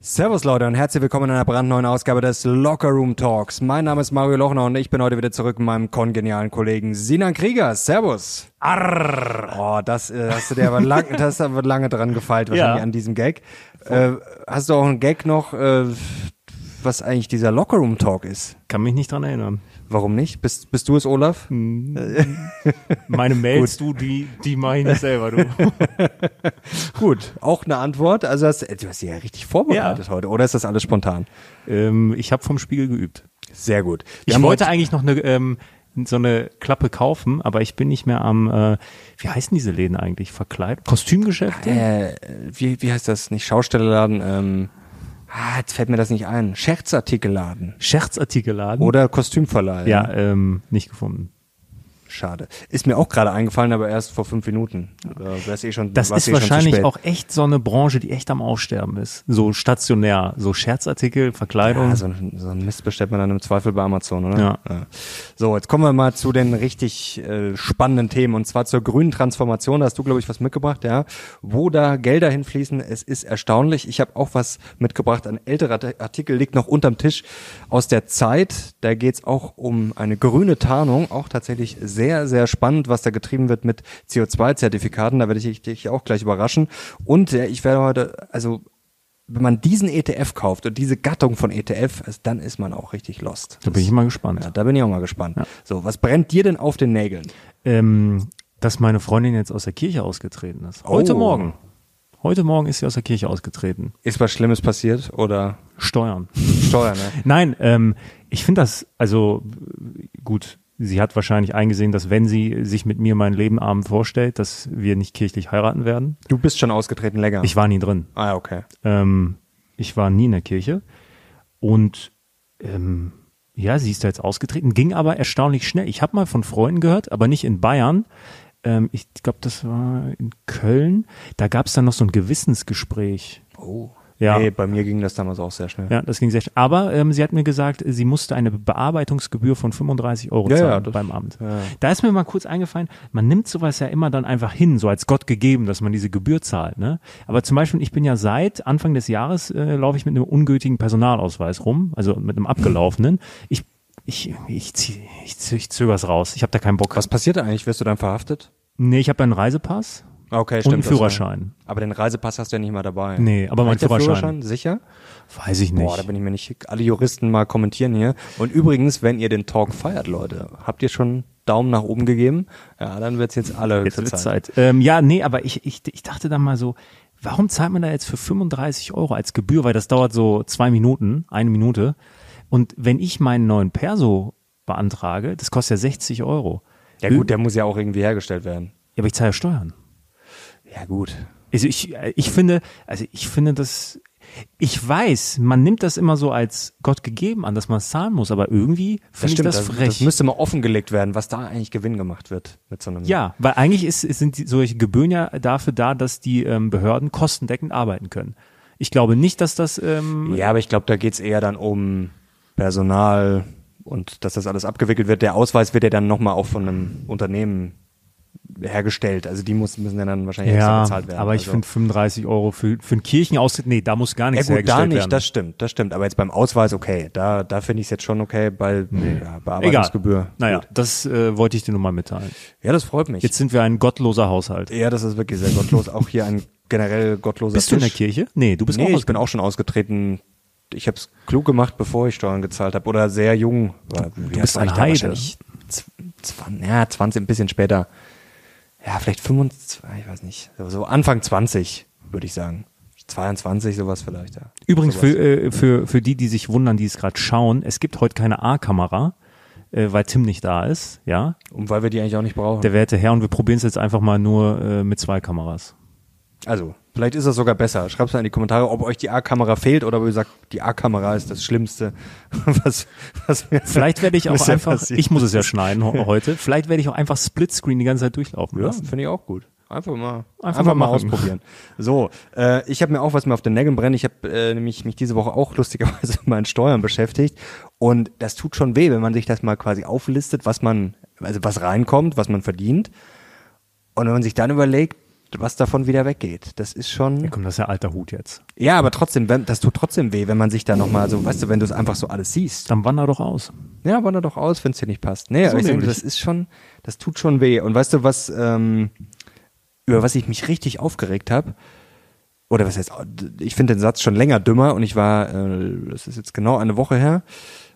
Servus Leute und herzlich willkommen in einer brandneuen Ausgabe des Locker Room Talks. Mein Name ist Mario Lochner und ich bin heute wieder zurück mit meinem kongenialen Kollegen Sinan Krieger. Servus. Arr. Oh, das äh, hast du dir aber lang, das aber lange dran gefeilt wahrscheinlich Ja. an diesem Gag. Äh, hast du auch einen Gag noch, äh, was eigentlich dieser Locker Room Talk ist? Kann mich nicht dran erinnern. Warum nicht? Bist, bist du es, Olaf? Meine Mails, du, die, die mache ich nicht selber, du. Gut, auch eine Antwort. Also hast, du hast dich ja richtig vorbereitet heute, oder ist das alles spontan? ähm, ich habe vom Spiegel geübt. Sehr gut. Wir Ich wollte eigentlich noch eine, ähm, so eine Klappe kaufen, aber ich bin nicht mehr am, äh, wie heißen diese Läden eigentlich? Verkleid? Kostümgeschäfte? äh, wie, wie heißt das? Nicht Schaustellerladen, ähm, ah, jetzt fällt mir das nicht ein. Scherzartikelladen. Scherzartikelladen? Oder Kostümverleih. Ja, ähm, nicht gefunden. Schade. Ist mir auch gerade eingefallen, aber erst vor fünf Minuten. Wär's eh schon, Das ist eh wahrscheinlich auch echt so eine Branche, die echt am Aussterben ist. So stationär, so Scherzartikel, Verkleidung. Ja, so, ein- so ein Mist bestellt man dann im Zweifel bei Amazon, oder? Ja. So, jetzt kommen wir mal zu den richtig äh, spannenden Themen und zwar zur grünen Transformation. Da hast du, glaube ich, was mitgebracht, ja. Wo da Gelder hinfließen, es ist erstaunlich. Ich habe auch was mitgebracht. Ein älterer Art- Artikel liegt noch unterm Tisch aus der Zeit. Da geht's auch um eine grüne Tarnung. Auch tatsächlich sehr, sehr spannend, was da getrieben wird mit CO2-Zertifikaten. Da werde ich dich auch gleich überraschen. Und äh, ich werde heute, also wenn man diesen ETF kauft und diese Gattung von ETF, also dann ist man auch richtig lost. da bin ich mal gespannt. Ja, da bin ich auch mal gespannt. So, was brennt dir denn auf den Nägeln? ähm, dass meine Freundin jetzt aus der Kirche ausgetreten ist. Heute Oh. Morgen. Heute Morgen ist sie aus der Kirche ausgetreten. Ist was Schlimmes passiert oder Steuern. Steuern, ne? Nein, ähm, ich finde das, also gut, sie hat wahrscheinlich eingesehen, dass wenn sie sich mit mir mein Leben abend vorstellt, dass wir nicht kirchlich heiraten werden. Du bist schon ausgetreten länger. Ich war nie drin. ah, okay. Ähm, ich war nie in der Kirche. Und ähm, ja, sie ist da jetzt ausgetreten, ging aber erstaunlich schnell. Ich habe mal von Freunden gehört, aber nicht in Bayern. Ähm, ich glaube, das war in Köln. Da gab es dann noch so ein Gewissensgespräch. Oh. Ja. Nee, bei mir ging das damals auch sehr schnell. Ja, das ging sehr schnell. Aber ähm, sie hat mir gesagt, sie musste eine Bearbeitungsgebühr von 35 Euro Ja, zahlen ja, das- beim Amt. ja. Da ist mir mal kurz eingefallen, man nimmt sowas ja immer dann einfach hin, so als Gott gegeben, dass man diese Gebühr zahlt. Ne? Aber zum Beispiel, ich bin ja seit Anfang des Jahres, äh, laufe ich mit einem ungültigen Personalausweis rum, also mit einem abgelaufenen. Ich, ich, ich, zieh, ich, ich zöger's raus. Ich habe da keinen Bock. Was passiert da eigentlich? Wirst du dann verhaftet? Nee, ich habe einen Reisepass. Okay, Und stimmt. einen das war- Führerschein. Aber den Reisepass hast du ja nicht mal dabei. Nee, aber mein der Führerschein. Sicher? Weiß ich nicht. Boah, da bin ich mir nicht. Alle Juristen mal kommentieren hier. Und übrigens, wenn ihr den Talk feiert, Leute, habt ihr schon Daumen nach oben gegeben? Ja, dann wird's jetzt alle Jetzt Zeit. Zeit. Ähm, ja, nee, aber ich, ich, ich dachte dann mal so, warum zahlt man da jetzt für 35 Euro als Gebühr? Weil das dauert so zwei Minuten, eine Minute. Und wenn ich meinen neuen Perso beantrage, das kostet ja 60 Euro. Ja gut, der muss ja auch irgendwie hergestellt werden. Ja, aber ich zahle ja Steuern. Ja gut. Also ich, ich finde, also ich finde das, ich weiß, man nimmt das immer so als Gott gegeben an, dass man es zahlen muss, aber irgendwie finde ich das das, frech. das müsste mal offengelegt werden, was da eigentlich Gewinn gemacht wird mit so einem. Ja, weil eigentlich ist, sind die, solche Gebühren ja dafür da, dass die ähm, Behörden kostendeckend arbeiten können. Ich glaube nicht, dass das ähm, Ja, aber ich glaube, da geht's eher dann um Personal und dass das alles abgewickelt wird. Der Ausweis wird ja dann nochmal auch von einem Unternehmen hergestellt. Also die muss, müssen ja dann wahrscheinlich ja, bezahlt werden. aber ich also. finde 35 Euro für, für einen Kirchenaustritt, nee, da muss gar ja nichts gut, da hergestellt nicht, werden. das stimmt, das stimmt. Aber jetzt beim Ausweis, okay, da, da finde ich es jetzt schon okay, bei ja, Bearbeitungsgebühr. Egal. Naja, Gut. das äh, wollte ich dir nur mal mitteilen. Ja, das freut mich. Jetzt sind wir ein gottloser Haushalt. ja, das ist wirklich sehr gottlos. Auch hier ein generell gottloser Bist du in der Tisch. Kirche? Nee, du bist nee, auch ich bin auch schon ausgetreten. Ich habe es klug gemacht, bevor ich Steuern gezahlt habe. Oder sehr jung. War, wie bist ein da? Heide. Ja, 20, ein bisschen später. Ja, vielleicht 25, ich weiß nicht. So- Anfang 20, würde ich sagen. 22, sowas vielleicht, ja. Übrigens sowas. für, äh, für, für die, die sich wundern, die es gerade schauen, es gibt heute keine A-Kamera, äh, weil Tim nicht da ist, ja, Und weil wir die eigentlich auch nicht brauchen. der werte Herr, und wir probieren es jetzt einfach mal nur äh, mit zwei Kameras. Also, vielleicht ist das sogar besser. Schreibt mal in die Kommentare, ob euch die A-Kamera fehlt oder ob ihr sagt, die A-Kamera ist das Schlimmste, was, was mir Vielleicht werde ich auch einfach, passiert ich muss es ja schneiden heute, vielleicht werde ich auch einfach Splitscreen die ganze Zeit durchlaufen Ja, lassen. finde ich auch gut. Einfach mal, Einfach einfach, mal mal, ausprobieren. So, äh, ich habe mir auch was mir auf den Nägeln brennt. Ich habe äh, nämlich mich diese Woche auch lustigerweise mit meinen Steuern beschäftigt und das tut schon weh, wenn man sich das mal quasi auflistet, was man, also was reinkommt, was man verdient und wenn man sich dann überlegt, was davon wieder weggeht. Das ist schon. Ja, komm, das ist ja alter Hut jetzt. Ja, aber trotzdem, wenn, das tut trotzdem weh, wenn man sich da nochmal so, weißt du, wenn du es einfach so alles siehst. Dann wander doch aus. Ja, wander doch aus, wenn es dir nicht passt. Nee, So aber ich denke, das ist schon, das tut schon weh. Und weißt du, was, ähm, über was ich mich richtig aufgeregt habe? Oder was heißt, ich finde den Satz schon länger dümmer und ich war, äh, das ist jetzt genau eine Woche her,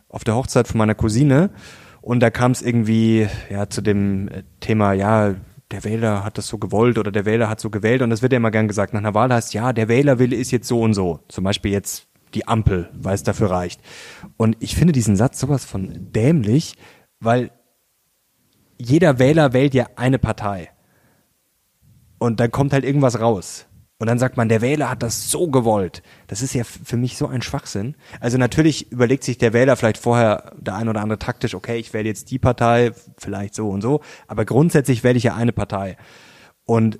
auf der Hochzeit von meiner Cousine und da kam es irgendwie ja zu dem Thema, ja, der Wähler hat das so gewollt oder der Wähler hat so gewählt und das wird ja immer gern gesagt. Nach einer Wahl heißt, ja, der Wählerwille ist jetzt so und so. Zum Beispiel jetzt die Ampel, weil es dafür reicht. Und ich finde diesen Satz sowas von dämlich, weil jeder Wähler wählt ja eine Partei. Und dann kommt halt irgendwas raus. Und dann sagt man, der Wähler hat das so gewollt. Das ist ja für mich so ein Schwachsinn. Also natürlich überlegt sich der Wähler vielleicht vorher der ein oder andere taktisch, okay, ich wähle jetzt die Partei, vielleicht so und so, aber grundsätzlich wähle ich ja eine Partei. Und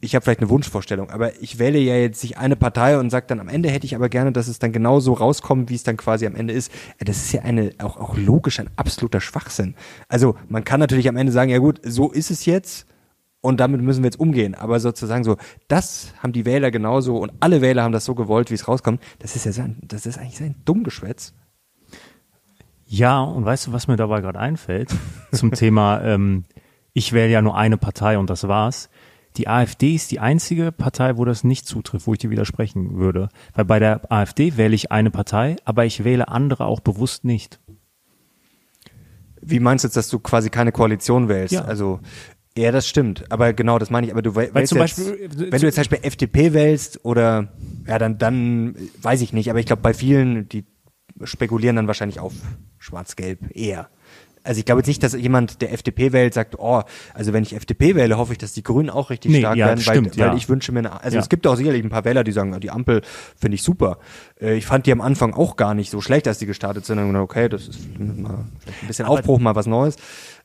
ich habe vielleicht eine Wunschvorstellung, aber ich wähle ja jetzt nicht eine Partei und sage dann am Ende hätte ich aber gerne, dass es dann genau so rauskommt, wie es dann quasi am Ende ist. Äh, Das ist ja eine auch, auch logisch ein absoluter Schwachsinn. Also man kann natürlich am Ende sagen, ja gut, so ist es jetzt und damit müssen wir jetzt umgehen. Aber sozusagen so, das haben die Wähler genauso und alle Wähler haben das so gewollt, wie es rauskommt. Das ist ja so ein, das ist eigentlich so ein Dummgeschwätz. Ja, und weißt du, was mir dabei gerade einfällt? Zum Thema, ähm, ich wähle ja nur eine Partei und das war's. Die AfD ist die einzige Partei, wo das nicht zutrifft, wo ich dir widersprechen würde. Weil bei der AfD wähle ich eine Partei, aber ich wähle andere auch bewusst nicht. Wie meinst du jetzt, dass du quasi keine Koalition wählst? Ja. Also, ja, das stimmt. Aber genau, das meine ich. Aber du wähl- Weil zum jetzt, Beispiel, äh, wenn du jetzt zum Beispiel FDP wählst oder, ja, dann, dann weiß ich nicht. Aber ich glaube, bei vielen, die spekulieren dann wahrscheinlich auf Schwarz-Gelb eher. Also ich glaube jetzt nicht, dass jemand, der FDP wählt, sagt, oh, also wenn ich FDP wähle, hoffe ich, dass die Grünen auch richtig Nee, stark ja, werden, weil, stimmt, weil ja. ich wünsche mir eine, also Ja. es gibt auch sicherlich ein paar Wähler, die sagen, die Ampel finde ich super. Äh, Ich fand die am Anfang auch gar nicht so schlecht, als die gestartet sind. Und okay, das ist mal ein bisschen Aufbruch, mal was Neues.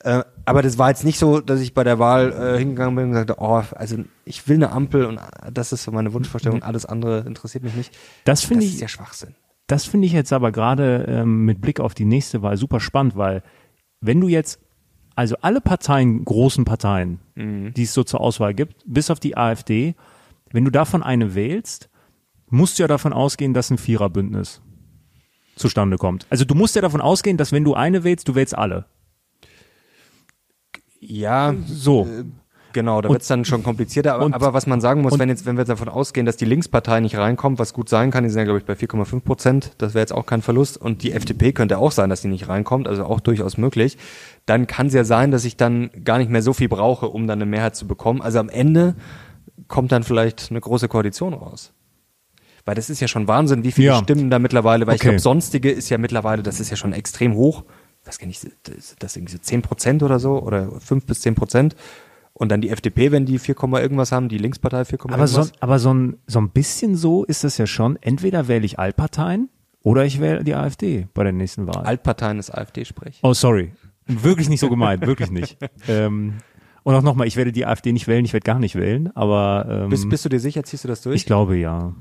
Äh, Aber das war jetzt nicht so, dass ich bei der Wahl äh, hingegangen bin und gesagt habe, oh, also ich will eine Ampel und das ist so meine Wunschvorstellung, alles andere interessiert mich nicht. Das finde Das ich, ist ja Schwachsinn. Das finde ich jetzt aber gerade ähm, mit Blick auf die nächste Wahl super spannend, weil wenn du jetzt, also alle Parteien, großen Parteien, die es so zur Auswahl gibt, bis auf die AfD, wenn du davon eine wählst, musst du ja davon ausgehen, dass ein Viererbündnis zustande kommt. Also du musst ja davon ausgehen, dass wenn du eine wählst, du wählst alle. Ja, So. Genau, da Und- wird's dann schon komplizierter. Aber, aber was man sagen muss, wenn jetzt, wenn wir jetzt davon ausgehen, dass die Linkspartei nicht reinkommt, was gut sein kann, die sind ja, glaube ich, bei 4,5 Prozent, das wäre jetzt auch kein Verlust. Und die FDP könnte auch sein, dass die nicht reinkommt, also auch durchaus möglich. Dann kann es ja sein, dass ich dann gar nicht mehr so viel brauche, um dann eine Mehrheit zu bekommen. Also am Ende kommt dann vielleicht eine große Koalition raus. Weil das ist ja schon Wahnsinn, wie viele Ja. Stimmen da mittlerweile, weil ich Okay. glaube, sonstige ist ja mittlerweile, das ist ja schon extrem hoch. Ich weiß gar nicht, das, das irgendwie so 10 Prozent oder so oder 5 bis 10 Prozent. Und dann die FDP, wenn die 4, Komma irgendwas haben, die Linkspartei 4, Komma Aber so, irgendwas. aber so ein, so ein bisschen so ist das ja schon. Entweder wähle ich Altparteien oder ich wähle die AfD bei der nächsten Wahl. Altparteien ist AfD-Sprech. Oh, sorry. Wirklich nicht so gemeint, wirklich nicht. Ähm, und auch nochmal, ich werde die AfD nicht wählen, ich werde gar nicht wählen, aber ähm, Bist, bist du dir sicher, ziehst du das durch? ich glaube ja.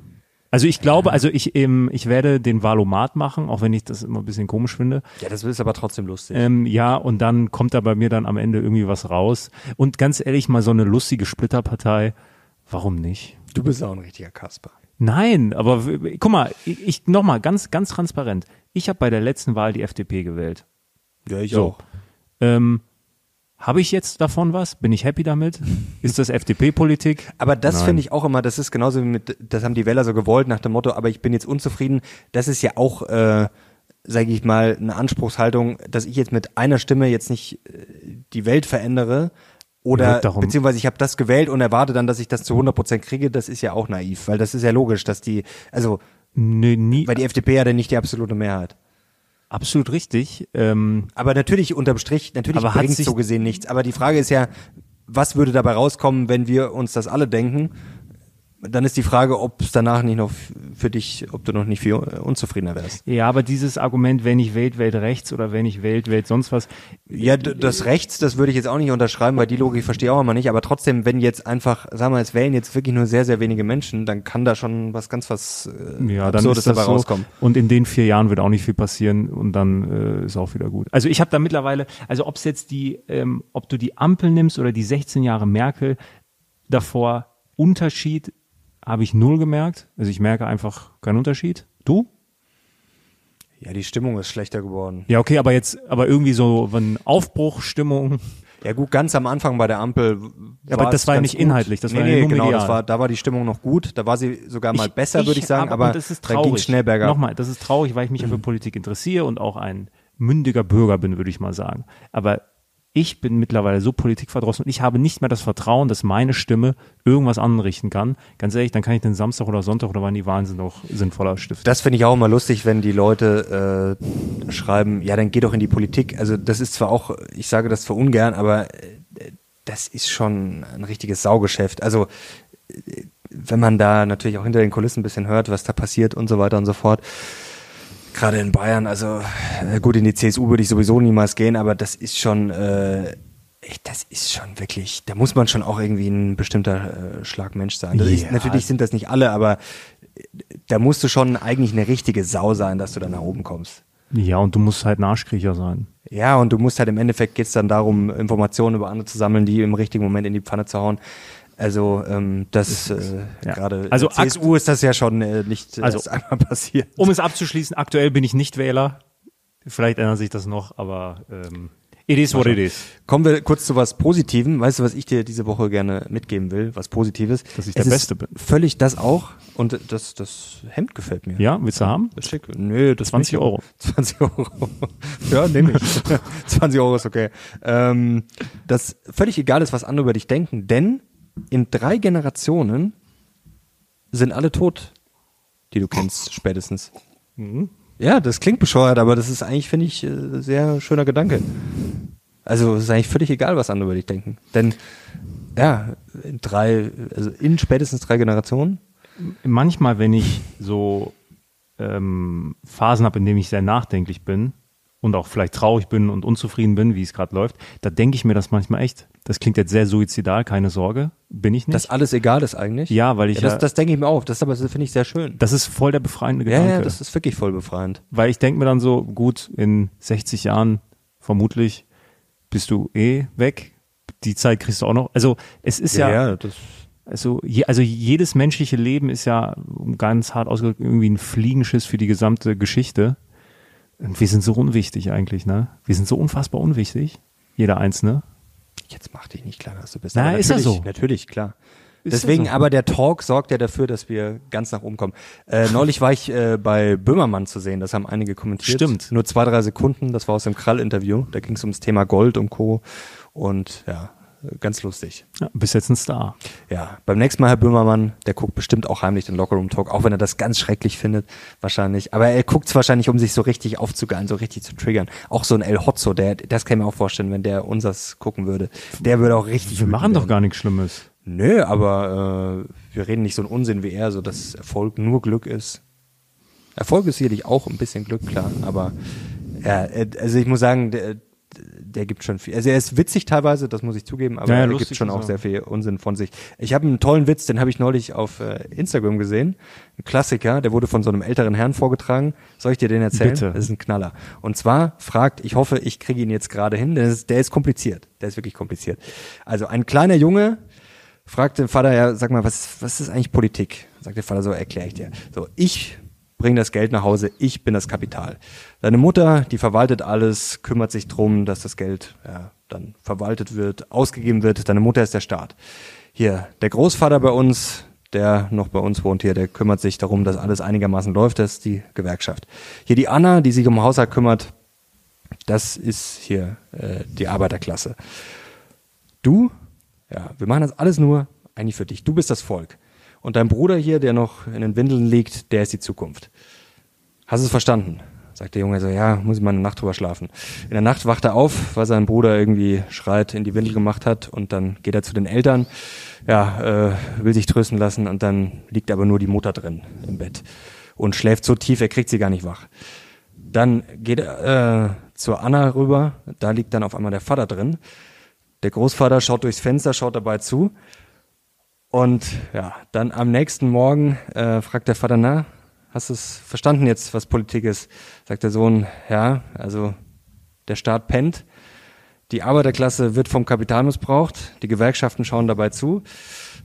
Also ich glaube, also ich, ähm, ich werde den Valomat machen, auch wenn ich das immer ein bisschen komisch finde. ja, das ist aber trotzdem lustig. Ähm, ja, und dann kommt da bei mir dann am Ende irgendwie was raus. Und ganz ehrlich, mal so eine lustige Splitterpartei, warum nicht? du bist auch ein richtiger Kasper. Nein, aber guck mal, ich, ich nochmal ganz, ganz transparent. Ich habe bei der letzten Wahl die FDP gewählt. Ja, ich So. Ähm, habe ich jetzt davon was? Bin ich happy damit? Ist das FDP-Politik? Aber das finde ich auch immer, das ist genauso wie mit, das haben die Wähler so gewollt nach dem Motto, aber ich bin jetzt unzufrieden. Das ist ja auch, äh, sage ich mal, eine Anspruchshaltung, dass ich jetzt mit einer Stimme jetzt nicht äh, die Welt verändere. Oder beziehungsweise ich habe das gewählt und erwarte dann, dass ich das zu 100% kriege, das ist ja auch naiv, weil das ist ja logisch, dass die, also, Nee, nie. weil die FDP ja dann nicht die absolute Mehrheit. Absolut richtig. Ähm, Aber natürlich unterm Strich, natürlich bringt so gesehen nichts. Aber die Frage ist ja, was würde dabei rauskommen, wenn wir uns das alle denken? Dann ist die Frage, ob es danach nicht noch für dich, ob du noch nicht viel unzufriedener wärst. ja, aber dieses Argument, wenn ich wählt, wählt rechts oder wenn ich wählt, wählt sonst was. Ja, das Rechts, das würde ich jetzt auch nicht unterschreiben, weil die Logik verstehe ich auch immer nicht. Aber trotzdem, wenn jetzt einfach, sagen wir, es wählen jetzt wirklich nur sehr, sehr wenige Menschen, dann kann da schon was ganz was äh, Ja, dann Absurdes ist das dabei so. rauskommen. Und in den vier Jahren wird auch nicht viel passieren und dann äh, ist auch wieder gut. Also ich habe da mittlerweile, also ob es jetzt die, ähm, ob du die Ampel nimmst oder die 16 Jahre Merkel davor, Unterschied habe ich null gemerkt. Also ich merke einfach keinen Unterschied. Du? Ja, die Stimmung ist schlechter geworden. Ja, okay, aber jetzt, aber irgendwie so eine Aufbruchstimmung. Ja gut, ganz am Anfang bei der Ampel. Ja, aber das war ja nicht inhaltlich, das nee, war ja nee, nur genau, medial. das war, da war die Stimmung noch gut. Da war sie sogar mal Ich- besser, würde ich sagen. Aber, und das ist da ging traurig. schnell bergab. Nochmal, das ist traurig, weil ich mich ja für Politik interessiere und auch ein mündiger Bürger bin, würde ich mal sagen. Aber ich bin mittlerweile so politikverdrossen und ich habe nicht mehr das Vertrauen, dass meine Stimme irgendwas anrichten kann. Ganz ehrlich, dann kann ich den Samstag oder Sonntag oder wann die Wahlen sind auch sinnvoller stiften. Das finde ich auch immer lustig, wenn die Leute äh, schreiben, ja, dann geh doch in die Politik. Also das ist zwar auch, ich sage das zwar ungern, aber äh, das ist schon ein richtiges Saugeschäft. Also äh, wenn man da natürlich auch hinter den Kulissen ein bisschen hört, was da passiert und so weiter und so fort. Gerade in Bayern, also äh, gut, in die CSU würde ich sowieso niemals gehen, aber das ist schon, äh, das ist schon wirklich, da muss man schon auch irgendwie ein bestimmter äh, Schlagmensch sein. Das ist, Ja. natürlich sind das nicht alle, aber da musst du schon eigentlich eine richtige Sau sein, dass du da nach oben kommst. Ja, und du musst halt ein Arschkriecher sein. Ja, und du musst halt im Endeffekt geht's dann darum, Informationen über andere zu sammeln, die im richtigen Moment in die Pfanne zu hauen. Also ähm, das äh, Ja. gerade Also CSU ist das ja schon äh, nicht Also- erst einmal passiert. Um es abzuschließen, aktuell bin ich nicht Wähler. Vielleicht ändert sich das noch, aber ähm, it is what it is. Kommen wir kurz zu was Positivem. Weißt du, was ich dir diese Woche gerne mitgeben will? Was Positives? Dass ich Es der Beste bin. Völlig das auch. Und das, das Hemd gefällt mir. Ja, willst du haben? Das ist schick. Nö, das 20 nicht. Euro. 20 Euro. ja, nehme ich. 20 Euro ist okay. Ähm, das völlig egal ist, was andere über dich denken, denn in drei Generationen sind alle tot, die du kennst, spätestens. Ja, das klingt bescheuert, aber das ist eigentlich, finde ich, äh, sehr schöner Gedanke. Also es ist eigentlich völlig egal, was andere über dich denken. Denn ja, in drei, also in spätestens drei Generationen Manchmal, wenn ich so ähm, Phasen habe, in denen ich sehr nachdenklich bin und auch vielleicht traurig bin und unzufrieden bin, wie es gerade läuft, da denke ich mir das manchmal echt. Das klingt jetzt sehr suizidal, keine Sorge, bin ich nicht. dass alles egal ist eigentlich. ja, weil ich Ja, das, ja, das denke ich mir auch. Das aber, finde ich sehr schön. das ist voll der befreiende Ja, Gedanke. ja, das ist wirklich voll befreiend. weil ich denke mir dann so, gut, in 60 Jahren vermutlich bist du eh weg. Die Zeit kriegst du auch noch. Also es ist ja, das. also, je, also jedes menschliche Leben ist ja ganz hart ausgedrückt irgendwie ein Fliegenschiss für die gesamte Geschichte. Und wir sind so unwichtig eigentlich, ne? Wir sind so unfassbar unwichtig, jeder Einzelne. Jetzt mach dich nicht kleiner, als du bist. Na, ist ja natürlich- so. Natürlich, klar. Ist Deswegen, so. aber der Talk sorgt ja dafür, dass wir ganz nach oben kommen. Äh, neulich war ich äh, bei Böhmermann zu sehen, das haben einige kommentiert. Stimmt. Nur zwei, drei Sekunden, das war aus dem Krall-Interview. Da ging es ums Thema Gold und Co. Und ja, ganz lustig. Ja, bist jetzt ein Star. Ja, beim nächsten Mal, Herr Böhmermann, der guckt bestimmt auch heimlich den Lockerroom Talk, auch wenn er das ganz schrecklich findet, wahrscheinlich. Aber er guckt's wahrscheinlich, um sich so richtig aufzugeilen, so richtig zu triggern. Auch so ein El Hotzo, der, das kann ich mir auch vorstellen, wenn der unsers gucken würde. Der würde auch richtig. Wir machen doch gar nichts Schlimmes. Nö, aber äh, wir reden nicht so einen Unsinn wie er, so dass Erfolg nur Glück ist. Erfolg ist sicherlich auch ein bisschen Glück, klar, aber ja, äh, also ich muss sagen, der, der gibt schon viel. Also er ist witzig teilweise, das muss ich zugeben, aber Ja, ja, er gibt schon auch sehr viel Unsinn von sich. Ich habe einen tollen Witz, den habe ich neulich auf äh, Instagram gesehen. Ein Klassiker, der wurde von so einem älteren Herrn vorgetragen. Soll ich dir den erzählen? Bitte. Das ist ein Knaller. Und zwar fragt, ich hoffe, ich kriege ihn jetzt gerade hin, der ist, der ist kompliziert. Der ist wirklich kompliziert. Also ein kleiner Junge fragt den Vater, ja, sag mal, was, was ist eigentlich Politik? Sagt der Vater so, erkläre ich dir. So, ich bringe das Geld nach Hause, ich bin das Kapital. Deine Mutter, die verwaltet alles, kümmert sich drum, dass das Geld ja, dann verwaltet wird, ausgegeben wird. Deine Mutter ist der Staat. Hier, der Großvater bei uns, der noch bei uns wohnt hier, der kümmert sich darum, dass alles einigermaßen läuft, das ist die Gewerkschaft. Hier die Anna, die sich um den Haushalt kümmert, das ist hier äh, die Arbeiterklasse. Du, ja, wir machen das alles nur eigentlich für dich. Du bist das Volk. Und dein Bruder hier, der noch in den Windeln liegt, der ist die Zukunft. Hast du es verstanden? Sagt der Junge so, ja, muss ich mal eine Nacht drüber schlafen. In der Nacht wacht er auf, weil sein Bruder irgendwie schreit, in die Windel gemacht hat und dann geht er zu den Eltern, ja, äh, will sich trösten lassen und dann liegt aber nur die Mutter drin im Bett und schläft so tief, er kriegt sie gar nicht wach. Dann geht er äh, zur Anna rüber, da liegt dann auf einmal der Vater drin. Der Großvater schaut durchs Fenster, schaut dabei zu. Und ja, dann am nächsten Morgen äh, fragt der Vater, na, hast du es verstanden jetzt, was Politik ist? Sagt der Sohn, ja, also der Staat pennt, Die Arbeiterklasse wird vom Kapital missbraucht, die Gewerkschaften schauen dabei zu.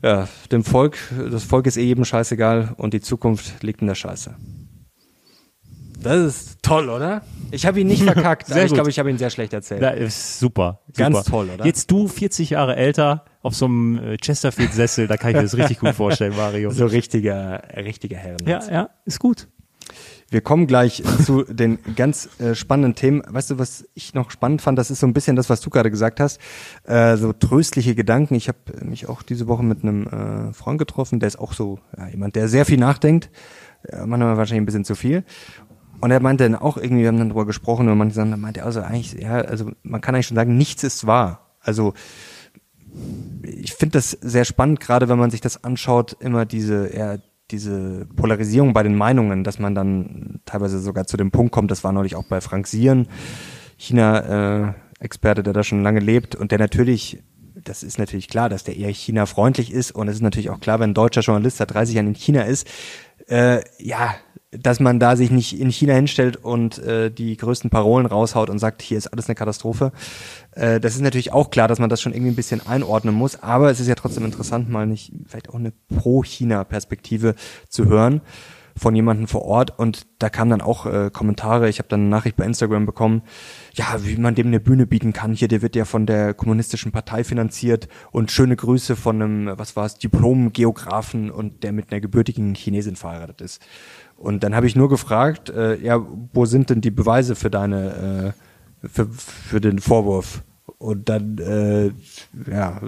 Ja, dem Volk, das Volk ist eh jedem scheißegal und die Zukunft liegt in der Scheiße. Das ist toll, oder? Ich habe ihn nicht verkackt, aber ich glaube, ich habe ihn sehr schlecht erzählt. Das ist super, super. Ganz toll, oder? Jetzt du, 40 Jahre älter, auf so einem äh, Chesterfield-Sessel, da kann ich mir das richtig gut vorstellen, Mario. So richtiger, richtiger Herren. Ja, ja, ist gut. Wir kommen gleich zu den ganz äh, spannenden Themen. Weißt du, was ich noch spannend fand? Das ist so ein bisschen das, was du gerade gesagt hast. Äh, so tröstliche Gedanken. Ich habe mich auch diese Woche mit einem äh, Freund getroffen, der ist auch so ja, jemand, der sehr viel nachdenkt. Äh, manchmal wahrscheinlich ein bisschen zu viel. Und er meinte dann auch irgendwie, wir haben dann drüber gesprochen und man dann meinte er also eigentlich, ja, also man kann eigentlich schon sagen, nichts ist wahr. Also ich finde das sehr spannend, gerade wenn man sich das anschaut, immer diese, ja, diese Polarisierung bei den Meinungen, dass man dann teilweise sogar zu dem Punkt kommt, das war neulich auch bei Frank Sieren, China-Experte, äh, der da schon lange lebt und der natürlich, das ist natürlich klar, dass der eher China-freundlich ist und es ist natürlich auch klar, wenn ein deutscher Journalist seit 30 Jahren in China ist, äh, ja, dass man da sich nicht in China hinstellt und äh, die größten Parolen raushaut und sagt, hier ist alles eine Katastrophe. Äh, das ist natürlich auch klar, dass man das schon irgendwie ein bisschen einordnen muss, aber es ist ja trotzdem interessant, mal nicht vielleicht auch eine Pro-China-Perspektive zu hören von jemandem vor Ort. Und da kamen dann auch äh, Kommentare, ich habe dann eine Nachricht bei Instagram bekommen, ja, wie man dem eine Bühne bieten kann, hier, der wird ja von der kommunistischen Partei finanziert. Und schöne Grüße von einem, was war es, Diplom-Geografen und der mit einer gebürtigen Chinesin verheiratet ist. Und dann habe ich nur gefragt, äh, ja, wo sind denn die Beweise für deine, äh, für, für den Vorwurf? Und dann, äh, ja,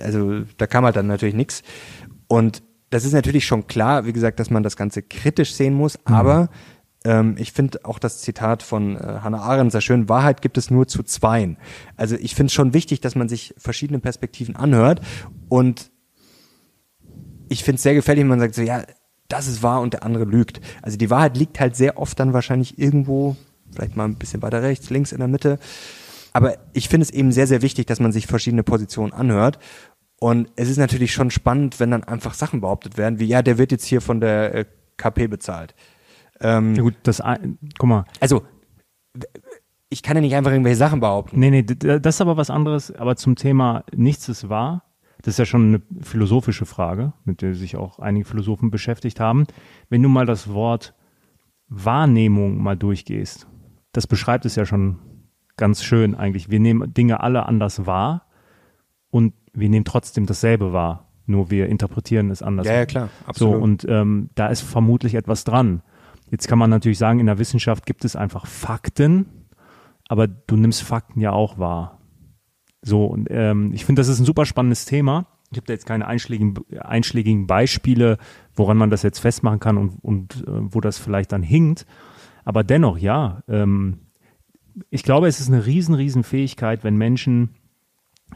also da kam halt dann natürlich nichts. Und das ist natürlich schon klar, wie gesagt, dass man das Ganze kritisch sehen muss, mhm. aber ähm, ich finde auch das Zitat von äh, Hannah Arendt sehr schön, Wahrheit gibt es nur zu zweien. Also ich finde es schon wichtig, dass man sich verschiedene Perspektiven anhört und ich finde es sehr gefährlich, wenn man sagt so, ja, das ist wahr und der andere lügt. Also die Wahrheit liegt halt sehr oft dann wahrscheinlich irgendwo, vielleicht mal ein bisschen weiter rechts, links in der Mitte. Aber ich finde es eben sehr, sehr wichtig, dass man sich verschiedene Positionen anhört. Und es ist natürlich schon spannend, wenn dann einfach Sachen behauptet werden, wie ja, der wird jetzt hier von der äh, KP bezahlt. Ähm, ja gut, das, guck mal. Also, ich kann ja nicht einfach irgendwelche Sachen behaupten. Nee, nee, das ist aber was anderes. Aber zum Thema nichts ist wahr, das ist ja schon eine philosophische Frage, mit der sich auch einige Philosophen beschäftigt haben. Wenn du mal das Wort Wahrnehmung mal durchgehst, das beschreibt es ja schon ganz schön eigentlich. Wir nehmen Dinge alle anders wahr und wir nehmen trotzdem dasselbe wahr. Nur wir interpretieren es anders. Ja, ja, klar, absolut. So, und ähm, da ist vermutlich etwas dran. Jetzt kann man natürlich sagen, in der Wissenschaft gibt es einfach Fakten, aber du nimmst Fakten ja auch wahr. So, und ähm, ich finde, das ist ein super spannendes Thema. Ich habe da jetzt keine einschlägigen, einschlägigen Beispiele, woran man das jetzt festmachen kann und, und äh, wo das vielleicht dann hinkt. Aber dennoch, ja, ähm, ich glaube, es ist eine riesen, riesen Fähigkeit, wenn Menschen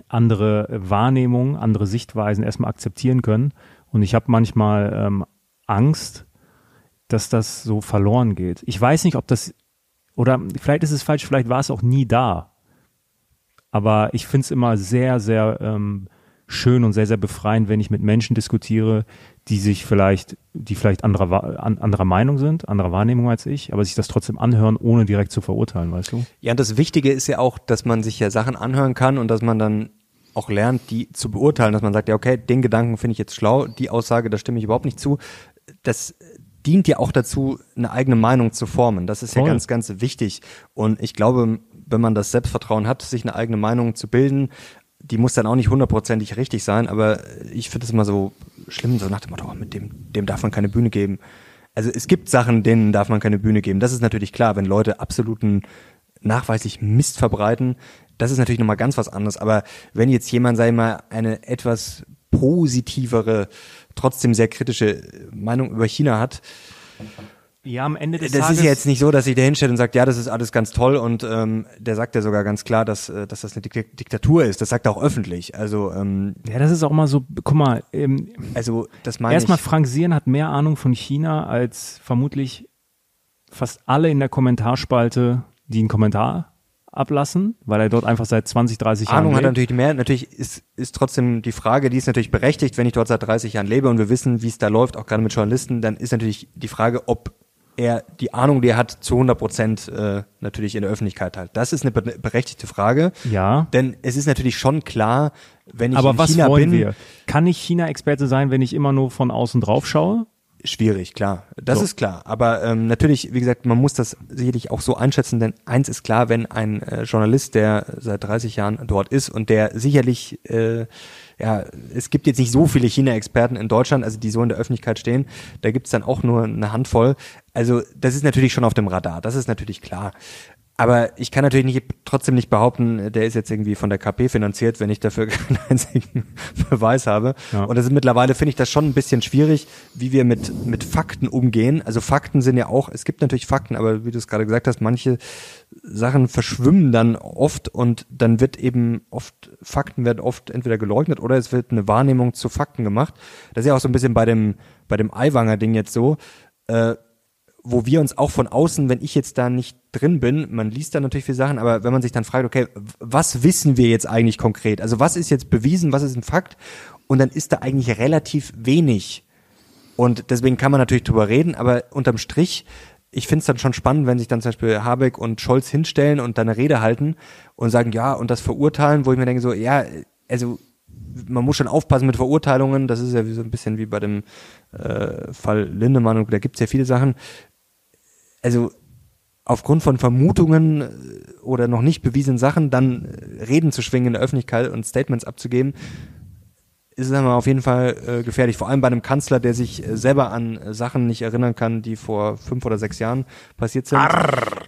andere Wahrnehmungen, andere Sichtweisen erstmal akzeptieren können. Und ich habe manchmal ähm, Angst, dass das so verloren geht. Ich weiß nicht, ob das, oder vielleicht ist es falsch, vielleicht war es auch nie da. Aber ich finde es immer sehr, sehr ähm, schön und sehr, sehr befreiend, wenn ich mit Menschen diskutiere, die sich vielleicht, die vielleicht anderer, an, anderer Meinung sind, anderer Wahrnehmung als ich, aber sich das trotzdem anhören, ohne direkt zu verurteilen, weißt du? Ja, und das Wichtige ist ja auch, dass man sich ja Sachen anhören kann und dass man dann auch lernt, die zu beurteilen, dass man sagt, ja, okay, den Gedanken finde ich jetzt schlau, die Aussage, da stimme ich überhaupt nicht zu. Das dient ja auch dazu, eine eigene Meinung zu formen. Das ist Voll. ja ganz, ganz wichtig. Und ich glaube, wenn man das Selbstvertrauen hat, sich eine eigene Meinung zu bilden, die muss dann auch nicht hundertprozentig richtig sein, aber ich finde es immer so schlimm, so nach dem Motto, oh, mit dem, dem darf man keine Bühne geben. Also es gibt Sachen, denen darf man keine Bühne geben. Das ist natürlich klar, wenn Leute absoluten nachweislich Mist verbreiten, das ist natürlich nochmal ganz was anderes. Aber wenn jetzt jemand, sei mal, eine etwas positivere, trotzdem sehr kritische Meinung über China hat, ja, am Ende des das Tages. ist jetzt nicht so, dass sich der hinstellt und sagt, ja, das ist alles ganz toll und ähm, der sagt ja sogar ganz klar, dass, äh, dass das eine Diktatur ist. Das sagt er auch öffentlich. Also ähm, ja, das ist auch mal so. Guck mal, ähm, also das meine erstmal Frank Sieren hat mehr Ahnung von China als vermutlich fast alle in der Kommentarspalte, die einen Kommentar ablassen, weil er dort einfach seit 20, 30 Jahren Ahnung hat natürlich mehr. Natürlich ist, ist trotzdem die Frage, die ist natürlich berechtigt, wenn ich dort seit 30 Jahren lebe und wir wissen, wie es da läuft, auch gerade mit Journalisten, dann ist natürlich die Frage, ob er die Ahnung, die er hat, zu 100 Prozent äh, natürlich in der Öffentlichkeit halt. Das ist eine berechtigte Frage. Ja. Denn es ist natürlich schon klar, wenn ich Aber in was China wollen bin, wir? Kann ich China-Experte sein, wenn ich immer nur von außen drauf schaue? schwierig, klar. Das So. ist klar. Aber ähm, natürlich, wie gesagt, man muss das sicherlich auch so einschätzen, denn eins ist klar, wenn ein äh, Journalist, der seit 30 Jahren dort ist und der sicherlich, äh, ja, es gibt jetzt nicht so viele China-Experten in Deutschland, also die so in der Öffentlichkeit stehen, da gibt's dann auch nur eine Handvoll. Also das ist natürlich schon auf dem Radar, das ist natürlich klar. Aber ich kann natürlich nicht, trotzdem nicht behaupten, der ist jetzt irgendwie von der KP finanziert, wenn ich dafür keinen einzigen Beweis habe. Ja. Und das ist mittlerweile, finde ich das schon ein bisschen schwierig, wie wir mit, mit Fakten umgehen. Also Fakten sind ja auch, es gibt natürlich Fakten, aber wie du es gerade gesagt hast, manche Sachen verschwimmen dann oft und dann wird eben oft, Fakten werden oft entweder geleugnet oder es wird eine Wahrnehmung zu Fakten gemacht. Das ist ja auch so ein bisschen bei dem, bei dem Aiwanger-Ding jetzt so. Äh, wo wir uns auch von außen, wenn ich jetzt da nicht drin bin, man liest da natürlich viele Sachen, aber wenn man sich dann fragt, okay, was wissen wir jetzt eigentlich konkret? Also was ist jetzt bewiesen, was ist ein Fakt? Und dann ist da eigentlich relativ wenig. Und deswegen kann man natürlich drüber reden, aber unterm Strich, ich finde es dann schon spannend, wenn sich dann zum Beispiel Habeck und Scholz hinstellen und dann eine Rede halten und sagen, ja, und das verurteilen, wo ich mir denke, so, ja, also man muss schon aufpassen mit Verurteilungen, das ist ja so ein bisschen wie bei dem äh, Fall Lindemann und da gibt's ja viele Sachen. Also aufgrund von Vermutungen äh, oder noch nicht bewiesenen Sachen dann äh, Reden zu schwingen in der Öffentlichkeit und Statements abzugeben, ist es aber auf jeden Fall äh, gefährlich. Vor allem bei einem Kanzler, der sich äh, selber an äh, Sachen nicht erinnern kann, die vor fünf oder sechs Jahren passiert sind.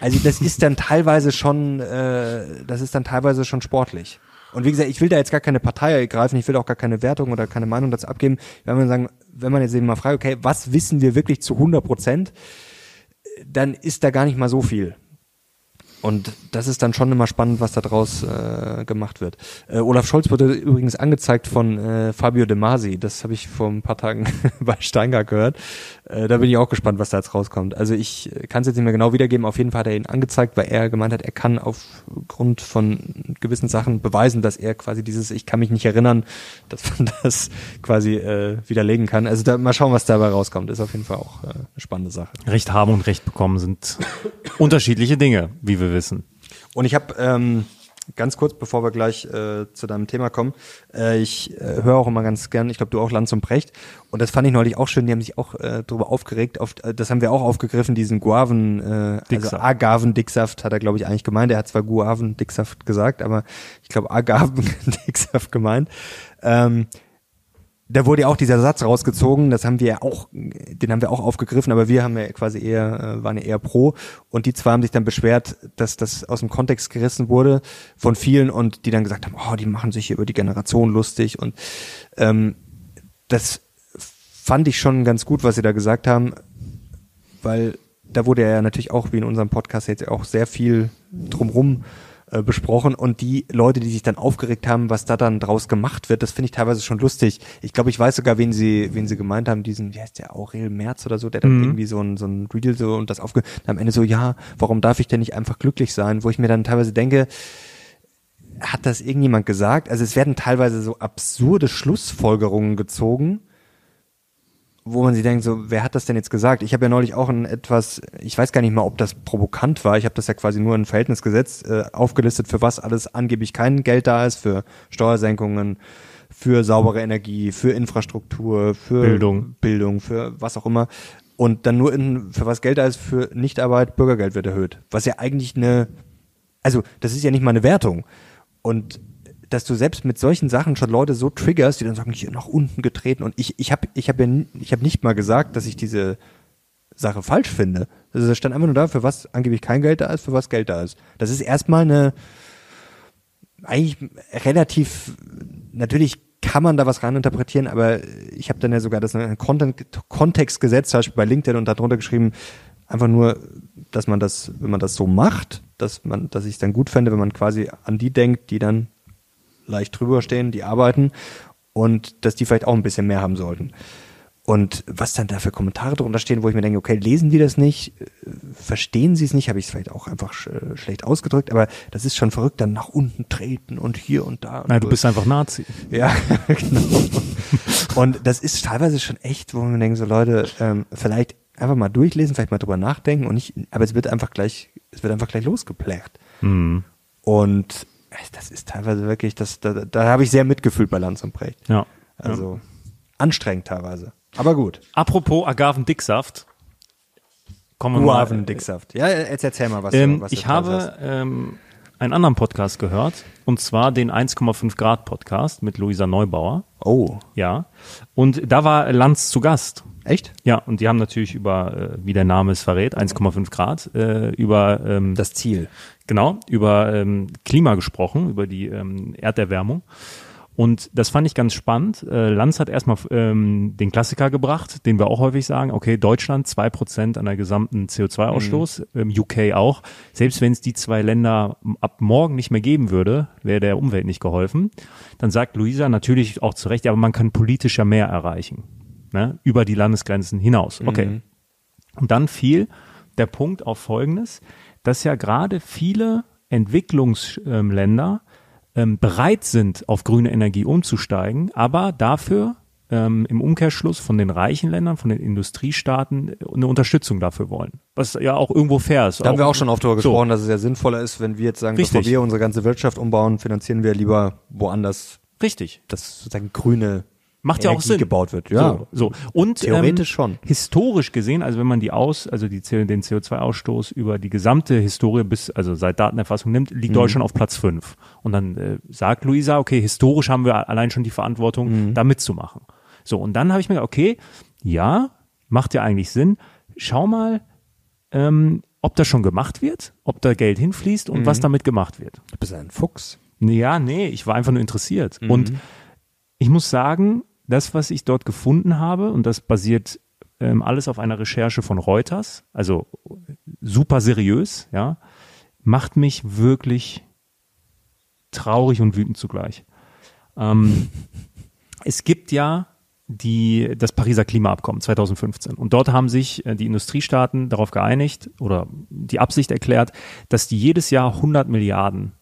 Also das ist dann teilweise schon, äh, das ist dann teilweise schon sportlich. Und wie gesagt, ich will da jetzt gar keine Partei ergreifen, ich will auch gar keine Wertung oder keine Meinung dazu abgeben. Wenn man sagen, wenn man jetzt eben mal fragt, okay, was wissen wir wirklich zu 100 Prozent, dann ist da gar nicht mal so viel. Und das ist dann schon immer spannend, was da draus äh, gemacht wird. Äh, Olaf Scholz wurde übrigens angezeigt von äh, Fabio De Masi. Das habe ich vor ein paar Tagen bei Steingart gehört. Äh, da bin ich auch gespannt, was da jetzt rauskommt. Also ich kann es jetzt nicht mehr genau wiedergeben. Auf jeden Fall hat er ihn angezeigt, weil er gemeint hat, er kann aufgrund von gewissen Sachen beweisen, dass er quasi dieses Ich kann mich nicht erinnern, dass man das quasi äh, widerlegen kann. Also da, mal schauen, was dabei rauskommt. Ist auf jeden Fall auch äh, eine spannende Sache. Recht haben und Recht bekommen sind unterschiedliche Dinge, wie wir wissen. Und ich habe ähm, ganz kurz, bevor wir gleich äh, zu deinem Thema kommen, äh, ich äh, höre auch immer ganz gern, ich glaube du auch Lanz und Brecht. Und das fand ich neulich auch schön, die haben sich auch äh, darüber aufgeregt. Auf, äh, das haben wir auch aufgegriffen, diesen Guaven, äh, also Dicksaft. Agaven-Dicksaft hat er, glaube ich, eigentlich gemeint. Er hat zwar Guaven-Dicksaft gesagt, aber ich glaube Agaven-Dicksaft gemeint. Ähm, da wurde ja auch dieser Satz rausgezogen, das haben wir ja auch, den haben wir auch aufgegriffen, aber wir haben ja quasi eher, äh, waren ja eher pro. Und die zwei haben sich dann beschwert, dass das aus dem Kontext gerissen wurde von vielen und die dann gesagt haben, oh, die machen sich hier über die Generation lustig. Und ähm, das fand ich schon ganz gut, was sie da gesagt haben, weil da wurde ja natürlich auch, wie in unserem Podcast jetzt auch sehr viel drumrum äh, besprochen und die Leute, die sich dann aufgeregt haben, was da dann draus gemacht wird, das finde ich teilweise schon lustig. Ich glaube, ich weiß sogar, wen sie, wen sie gemeint haben, diesen, wie heißt der, Aurel Merz oder so, der dann Mhm. irgendwie so ein, so ein Riedel so und das aufge, am Ende so, ja, warum darf ich denn nicht einfach glücklich sein? Wo ich mir dann teilweise denke, hat das irgendjemand gesagt? Also es werden teilweise so absurde Schlussfolgerungen gezogen, wo man sich denkt, so, wer hat das denn jetzt gesagt? Ich habe ja neulich auch ein etwas, ich weiß gar nicht mal, ob das provokant war, ich habe das ja quasi nur in ein Verhältnis gesetzt, äh, aufgelistet, für was alles angeblich kein Geld da ist, für Steuersenkungen, für saubere Energie, für Infrastruktur, für Bildung. Bildung, für was auch immer. Und dann nur in, für was Geld da ist, für Nichtarbeit, Bürgergeld wird erhöht. Was ja eigentlich eine, also das ist ja nicht mal eine Wertung. Und dass du selbst mit solchen Sachen schon Leute so triggerst, die dann sagen, hier nach unten getreten. Und ich, ich habe ich hab ja ich hab nicht mal gesagt, dass ich diese Sache falsch finde. Also es stand einfach nur da, für was angeblich kein Geld da ist, für was Geld da ist. Das ist erstmal eine eigentlich relativ, natürlich kann man da was reininterpretieren, aber ich habe dann ja sogar das in einen Content, Kontext gesetzt, zum Beispiel bei LinkedIn und darunter geschrieben, einfach nur, dass man das, wenn man das so macht, dass man, dass ich es dann gut fände, wenn man quasi an die denkt, die dann leicht drüber stehen, die arbeiten und dass die vielleicht auch ein bisschen mehr haben sollten. Und was dann da für Kommentare drunter stehen, wo ich mir denke, okay, lesen die das nicht, verstehen sie es nicht, habe ich es vielleicht auch einfach sch äh, schlecht ausgedrückt, aber das ist schon verrückt, dann nach unten treten und hier und da. Und Na, du bist einfach Nazi. ja, genau. Und das ist teilweise schon echt, wo man denkt, so Leute, ähm, vielleicht einfach mal durchlesen, vielleicht mal drüber nachdenken und nicht, aber es wird einfach gleich, es wird einfach gleich losgeplärt. Mhm. Und das ist teilweise wirklich, das, da, da habe ich sehr mitgefühlt bei Lanz und Brecht. Ja. Also anstrengend teilweise. Aber gut. Apropos Agavendicksaft. Kommen wir mal. Guavendicksaft. Ja, jetzt erzähl mal, was Ähm, du, was ich habe ähm, einen anderen Podcast gehört, und zwar den 1,5 Grad Podcast mit Luisa Neubauer. Oh, Ja. Und da war Lanz zu Gast. echt? Ja, und die haben natürlich über, äh, wie der Name es verrät, 1,5 Grad, äh, über ähm, Das Ziel. genau, über ähm, Klima gesprochen, über die ähm, Erderwärmung. Und das fand ich ganz spannend. Äh, Lanz hat erstmal ähm, den Klassiker gebracht, den wir auch häufig sagen, okay, Deutschland zwei Prozent an der gesamten CO2-Ausstoß, ähm, UK auch. Selbst wenn es die zwei Länder ab morgen nicht mehr geben würde, wäre der Umwelt nicht geholfen. Dann sagt Luisa natürlich auch zu Recht, ja, aber man kann politisch ja mehr erreichen. Ne? Über die Landesgrenzen hinaus. Okay. Und dann fiel der Punkt auf Folgendes, dass ja gerade viele Entwicklungsländer ähm, bereit sind, auf grüne Energie umzusteigen, aber dafür ähm, im Umkehrschluss von den reichen Ländern, von den Industriestaaten eine Unterstützung dafür wollen. Was ja auch irgendwo fair ist. Da haben wir auch schon oft darüber So. gesprochen, dass es ja sinnvoller ist, wenn wir jetzt sagen, Richtig. bevor wir unsere ganze Wirtschaft umbauen, finanzieren wir lieber woanders, Richtig. dass sozusagen grüne Macht ja auch Sinn. gebaut wird. Ja, So, so. Und Theoretisch ähm, schon. Historisch gesehen, also wenn man die aus, also die, den CO2-Ausstoß über die gesamte Historie bis, also seit Datenerfassung nimmt, liegt Deutschland auf Platz fünf. Und dann äh, sagt Luisa, okay, historisch haben wir allein schon die Verantwortung, da mitzumachen. So, und dann habe ich mir gedacht, okay, ja, macht ja eigentlich Sinn. Schau mal, ähm, ob das schon gemacht wird, ob da Geld hinfließt und was damit gemacht wird. du bist ein Fuchs. Ja, nee, ich war einfach nur interessiert. Mhm. Und ich muss sagen, das, was ich dort gefunden habe, und das basiert ähm, alles auf einer Recherche von Reuters, also super seriös, ja, macht mich wirklich traurig und wütend zugleich. Ähm, es gibt ja die, das Pariser Klimaabkommen 2015 und dort haben sich äh, die Industriestaaten darauf geeinigt oder die Absicht erklärt, dass die jedes Jahr 100 Milliarden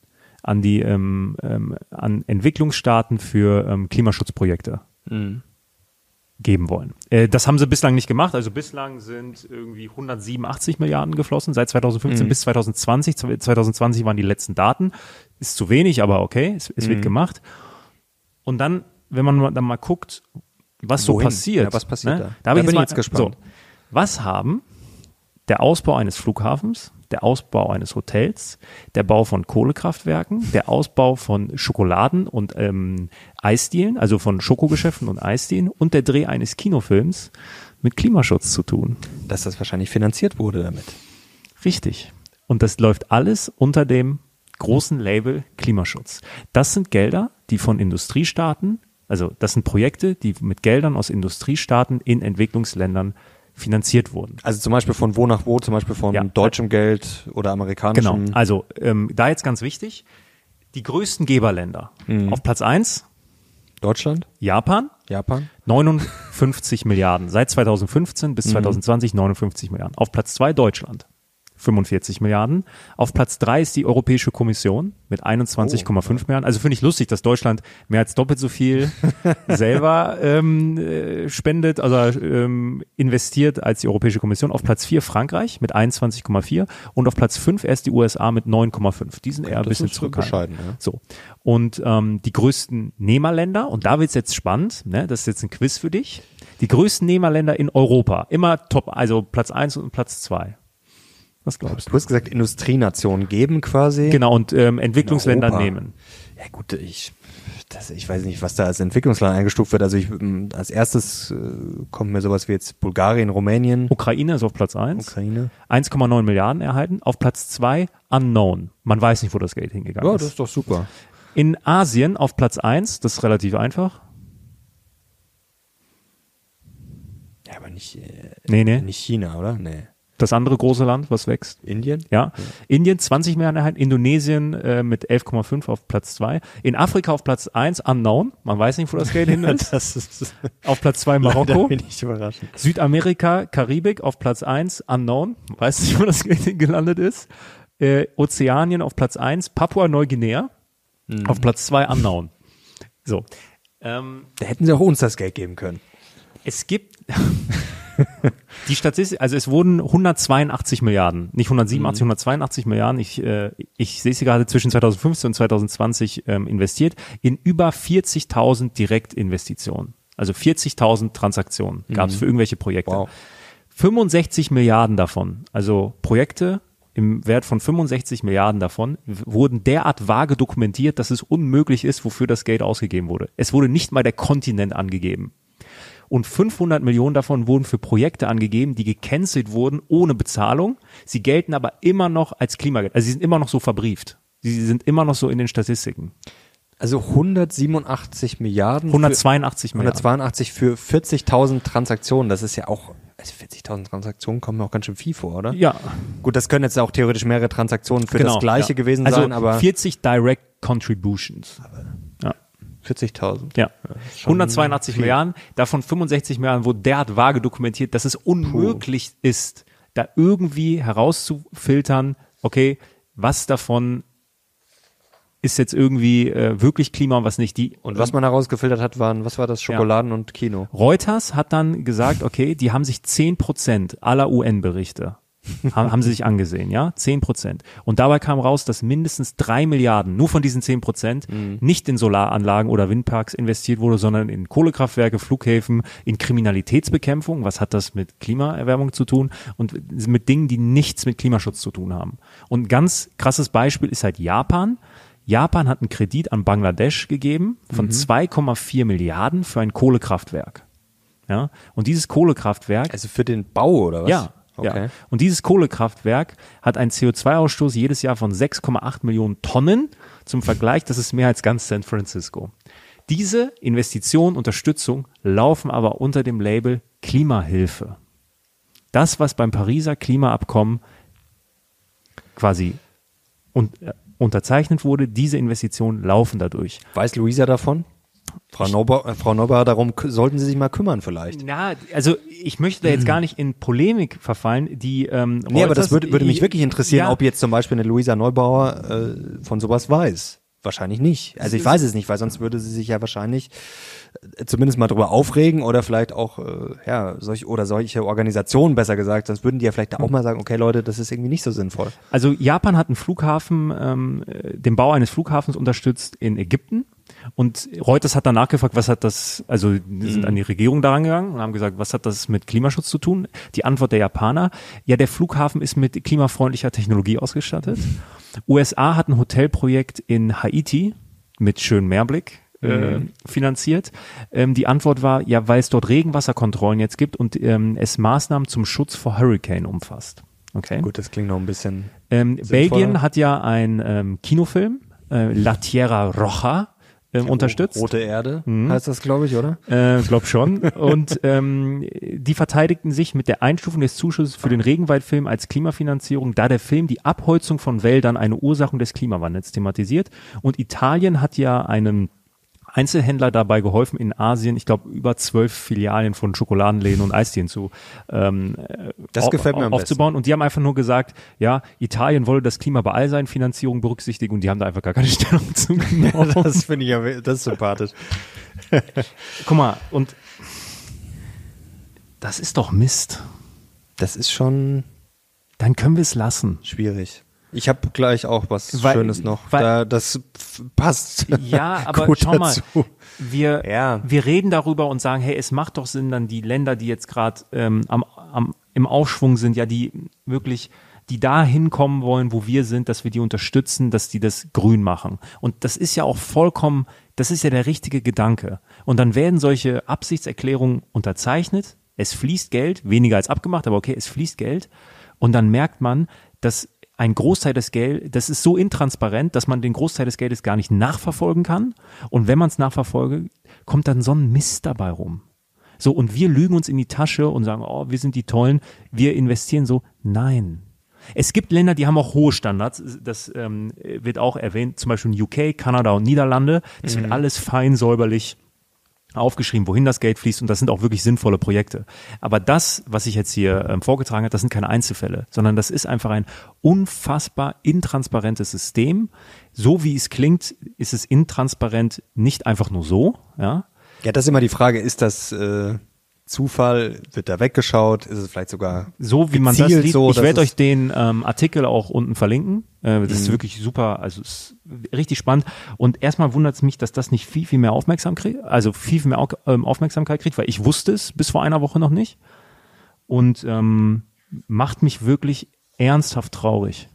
an die ähm, ähm, an Entwicklungsstaaten für ähm, Klimaschutzprojekte geben wollen. Äh, das haben sie bislang nicht gemacht. Also bislang sind irgendwie 187 Milliarden geflossen seit 2015 bis 2020. 2020 waren die letzten Daten. Ist zu wenig, aber okay, es, es wird gemacht. Und dann, wenn man mal- dann mal guckt, was so Wohin? passiert. Ja, was passiert da? hab Da bin ich jetzt gespannt. So, was haben der Ausbau eines Flughafens, der Ausbau eines Hotels, der Bau von Kohlekraftwerken, der Ausbau von Schokoladen und ähm, Eisdielen, also von Schokogeschäften und Eisdielen und der Dreh eines Kinofilms mit Klimaschutz zu tun. Dass das wahrscheinlich finanziert wurde damit. Richtig. Und das läuft alles unter dem großen Label Klimaschutz. Das sind Gelder, die von Industriestaaten, also das sind Projekte, die mit Geldern aus Industriestaaten in Entwicklungsländern finanziert wurden. Also zum Beispiel von wo nach wo, zum Beispiel von Ja. deutschem Geld oder Genau. amerikanischem. Also ähm, da jetzt ganz wichtig, die größten Geberländer. Auf Platz eins Deutschland, Japan, Japan. 59 Milliarden. Seit 2015 bis 2020 59 Milliarden. Auf Platz zwei Deutschland. 45 Milliarden. Auf Platz drei ist die Europäische Kommission mit 21,5 Milliarden. Also finde ich lustig, dass Deutschland mehr als doppelt so viel selber ähm, äh, spendet, also ähm, investiert als die Europäische Kommission. Auf Platz vier Frankreich mit 21,4 und auf Platz fünf erst die USA mit 9,5. Die sind eher ein bisschen bescheiden, ja. So. Und ähm, die größten Nehmerländer, und da wird's jetzt spannend, ne, das ist jetzt ein Quiz für dich. Die größten Nehmerländer in Europa, immer top, also Platz eins und Platz zwei. Was glaubst du? Du hast gesagt, Industrienationen geben quasi. Genau, und ähm, Entwicklungsländer nehmen. Ja gut, ich, das, ich weiß nicht, was da als Entwicklungsland eingestuft wird. Also ich, als erstes äh, kommt mir sowas wie jetzt Bulgarien, Rumänien, Ukraine ist auf Platz eins. Ukraine. 1,9 Milliarden erhalten. Auf Platz zwei Unknown. Man weiß nicht, wo das Geld hingegangen Ja, ist. das ist doch super. In Asien auf Platz eins, das ist relativ einfach. Ja, aber nicht, äh, Nee, nee. nicht China, oder? Nee. Das andere große Land, was wächst. Indien? Ja. Indien 20 Milliarden erhalten, Indonesien äh, mit 11,5 auf Platz 2. In Afrika auf Platz 1 Unknown, man weiß nicht, wo das Geld hin ist. Das ist Auf Platz 2 da Marokko. bin ich überrascht. Südamerika, Karibik auf Platz 1 Unknown, weiß nicht, wo das Geld gelandet ist. Äh, Ozeanien auf Platz 1, Papua-Neuguinea auf Platz 2 Unknown. So. Ähm, Da hätten sie auch uns das Geld geben können. es gibt Die Statistik, also es wurden 182 Milliarden, nicht 187, 182 Milliarden. Ich, äh, ich sehe sie gerade zwischen 2015 und 2020 ähm, investiert in über 40.000 Direktinvestitionen. Also 40.000 Transaktionen gab es für irgendwelche Projekte. Wow. 65 Milliarden davon, also Projekte im Wert von 65 Milliarden davon, wurden derart vage dokumentiert, dass es unmöglich ist, wofür das Geld ausgegeben wurde. Es wurde nicht mal der Kontinent angegeben. Und 500 Millionen davon wurden für Projekte angegeben, die gecancelt wurden ohne Bezahlung. Sie gelten aber immer noch als Klimageld. Also sie sind immer noch so verbrieft. Sie sind immer noch so in den Statistiken. Also 187 Milliarden. 182 für, Milliarden. 182 für 40.000 Transaktionen. Das ist ja auch, also 40.000 Transaktionen kommen auch ganz schön viel vor, oder? Ja, Gut, das können jetzt auch theoretisch mehrere Transaktionen für das Gleiche ja. gewesen also sein, aber 40 Direct Contributions. Ja. 40.000. Ja. schon 182 viel. Milliarden, davon 65 Milliarden wurde derart vage dokumentiert, dass es unmöglich ist, da irgendwie herauszufiltern, okay, was davon ist jetzt irgendwie äh, wirklich Klima und was nicht. Die Und was man herausgefiltert hat, waren, was war das? Schokoladen und Kino. Reuters hat dann gesagt, okay, die haben sich 10 Prozent aller UN-Berichte haben, haben sie sich angesehen, ja, 10 Prozent. Und dabei kam raus, dass mindestens drei Milliarden nur von diesen 10 Prozent nicht in Solaranlagen oder Windparks investiert wurde, sondern in Kohlekraftwerke, Flughäfen, in Kriminalitätsbekämpfung. Was hat das mit Klimaerwärmung zu tun? Und mit Dingen, die nichts mit Klimaschutz zu tun haben. Und ein ganz krasses Beispiel ist halt Japan. Japan hat einen Kredit an Bangladesch gegeben von 2,4 Milliarden für ein Kohlekraftwerk. Ja, und dieses Kohlekraftwerk, Also für den Bau oder was? ja, Okay. ja, und dieses Kohlekraftwerk hat einen CO2-Ausstoß jedes Jahr von 6,8 Millionen Tonnen. Zum Vergleich, das ist mehr als ganz San Francisco. Diese Investitionen, Unterstützung laufen aber unter dem Label Klimahilfe. Das, was beim Pariser Klimaabkommen quasi un unterzeichnet wurde, diese Investitionen laufen dadurch. Weiß Luisa davon? Frau, Neubauer, äh, Frau Neubauer, darum sollten Sie sich mal kümmern vielleicht. Na, also ich möchte da jetzt gar nicht in Polemik verfallen, die ähm, Nee, aber das Reuters- würde, würde mich wirklich interessieren, Ja. ob jetzt zum Beispiel eine Luisa Neubauer äh, von sowas weiß. Wahrscheinlich nicht. Also ich weiß es nicht, weil sonst würde sie sich ja wahrscheinlich äh, zumindest mal drüber aufregen oder vielleicht auch, äh, ja, solch, oder solche Organisationen besser gesagt, sonst würden die ja vielleicht auch mal sagen, okay Leute, das ist irgendwie nicht so sinnvoll. Also Japan hat einen Flughafen, ähm, äh, den Bau eines Flughafens unterstützt in Ägypten. Und Reuters hat danach gefragt, was hat das, also die Mhm. sind an die Regierung daran gegangen und haben gesagt, was hat das mit Klimaschutz zu tun? Die Antwort der Japaner, ja, der Flughafen ist mit klimafreundlicher Technologie ausgestattet. USA hat ein Hotelprojekt in Haiti mit schönem Meerblick äh, Mhm. finanziert. Ähm, die Antwort war, ja, weil es dort Regenwasserkontrollen jetzt gibt und ähm, es Maßnahmen zum Schutz vor Hurricane umfasst. Okay. Gut, das klingt noch ein bisschen. Ähm. Belgien hat ja einen ähm, Kinofilm, äh, La Tierra Roja, ähm, unterstützt. Rote Erde heißt das, glaube ich, oder? Äh, glaub schon. Und ähm, die verteidigten sich mit der Einstufung des Zuschusses für den Regenwaldfilm als Klimafinanzierung, da der Film die Abholzung von Wäldern eine Ursache des Klimawandels thematisiert. Und Italien hat ja einem Einzelhändler dabei geholfen, in Asien, ich glaube, über zwölf Filialen von Schokoladenläden und Eisdielen zu ähm, Das gefällt mir am aufzubauen. Und die haben einfach nur gesagt, ja, Italien wolle das Klima bei all seinen Finanzierungen berücksichtigen und die haben da einfach gar keine Stellung zu genommen. Das finde ich ja, das ist sympathisch. Guck mal, und das ist doch Mist. Das ist schon Dann können wir es lassen. schwierig. Ich habe gleich auch was Weil- Schönes noch. weil- da, das passt. Ja, aber gut schau mal, dazu. wir, Ja. wir reden darüber und sagen, hey, es macht doch Sinn, dann die Länder, die jetzt gerade ähm, am, am, im Aufschwung sind, ja, die wirklich, die da hinkommen wollen, wo wir sind, dass wir die unterstützen, dass die das grün machen. Und das ist ja auch vollkommen, das ist ja der richtige Gedanke. Und dann werden solche Absichtserklärungen unterzeichnet, es fließt Geld, weniger als abgemacht, aber okay, es fließt Geld. Und dann merkt man, dass ein Großteil des Geldes, das ist so intransparent, dass man den Großteil des Geldes gar nicht nachverfolgen kann. Und wenn man es nachverfolge, kommt dann so ein Mist dabei rum. So, und wir lügen uns in die Tasche und sagen, oh, wir sind die Tollen, wir investieren so. Nein. Es gibt Länder, die haben auch hohe Standards. Das ähm, wird auch erwähnt, zum Beispiel in UK, Kanada und Niederlande. Das wird alles fein säuberlich aufgeschrieben, wohin das Geld fließt und das sind auch wirklich sinnvolle Projekte. Aber das, was ich jetzt hier ähm, vorgetragen habe, das sind keine Einzelfälle, sondern das ist einfach ein unfassbar intransparentes System. So wie es klingt, ist es intransparent nicht einfach nur so, ja. Ja, das ist immer die Frage, ist das äh, Zufall? Wird da weggeschaut? Ist es vielleicht sogar so wie man das liest. so, ich werde euch den ähm, Artikel auch unten verlinken. Äh, das ist Mhm. wirklich super, also ist richtig spannend. Und erstmal wundert es mich, dass das nicht viel, viel mehr Aufmerksamkeit, also viel, viel mehr ähm, Aufmerksamkeit kriegt, weil ich wusste es bis vor einer Woche noch nicht. Und ähm, macht mich wirklich ernsthaft traurig,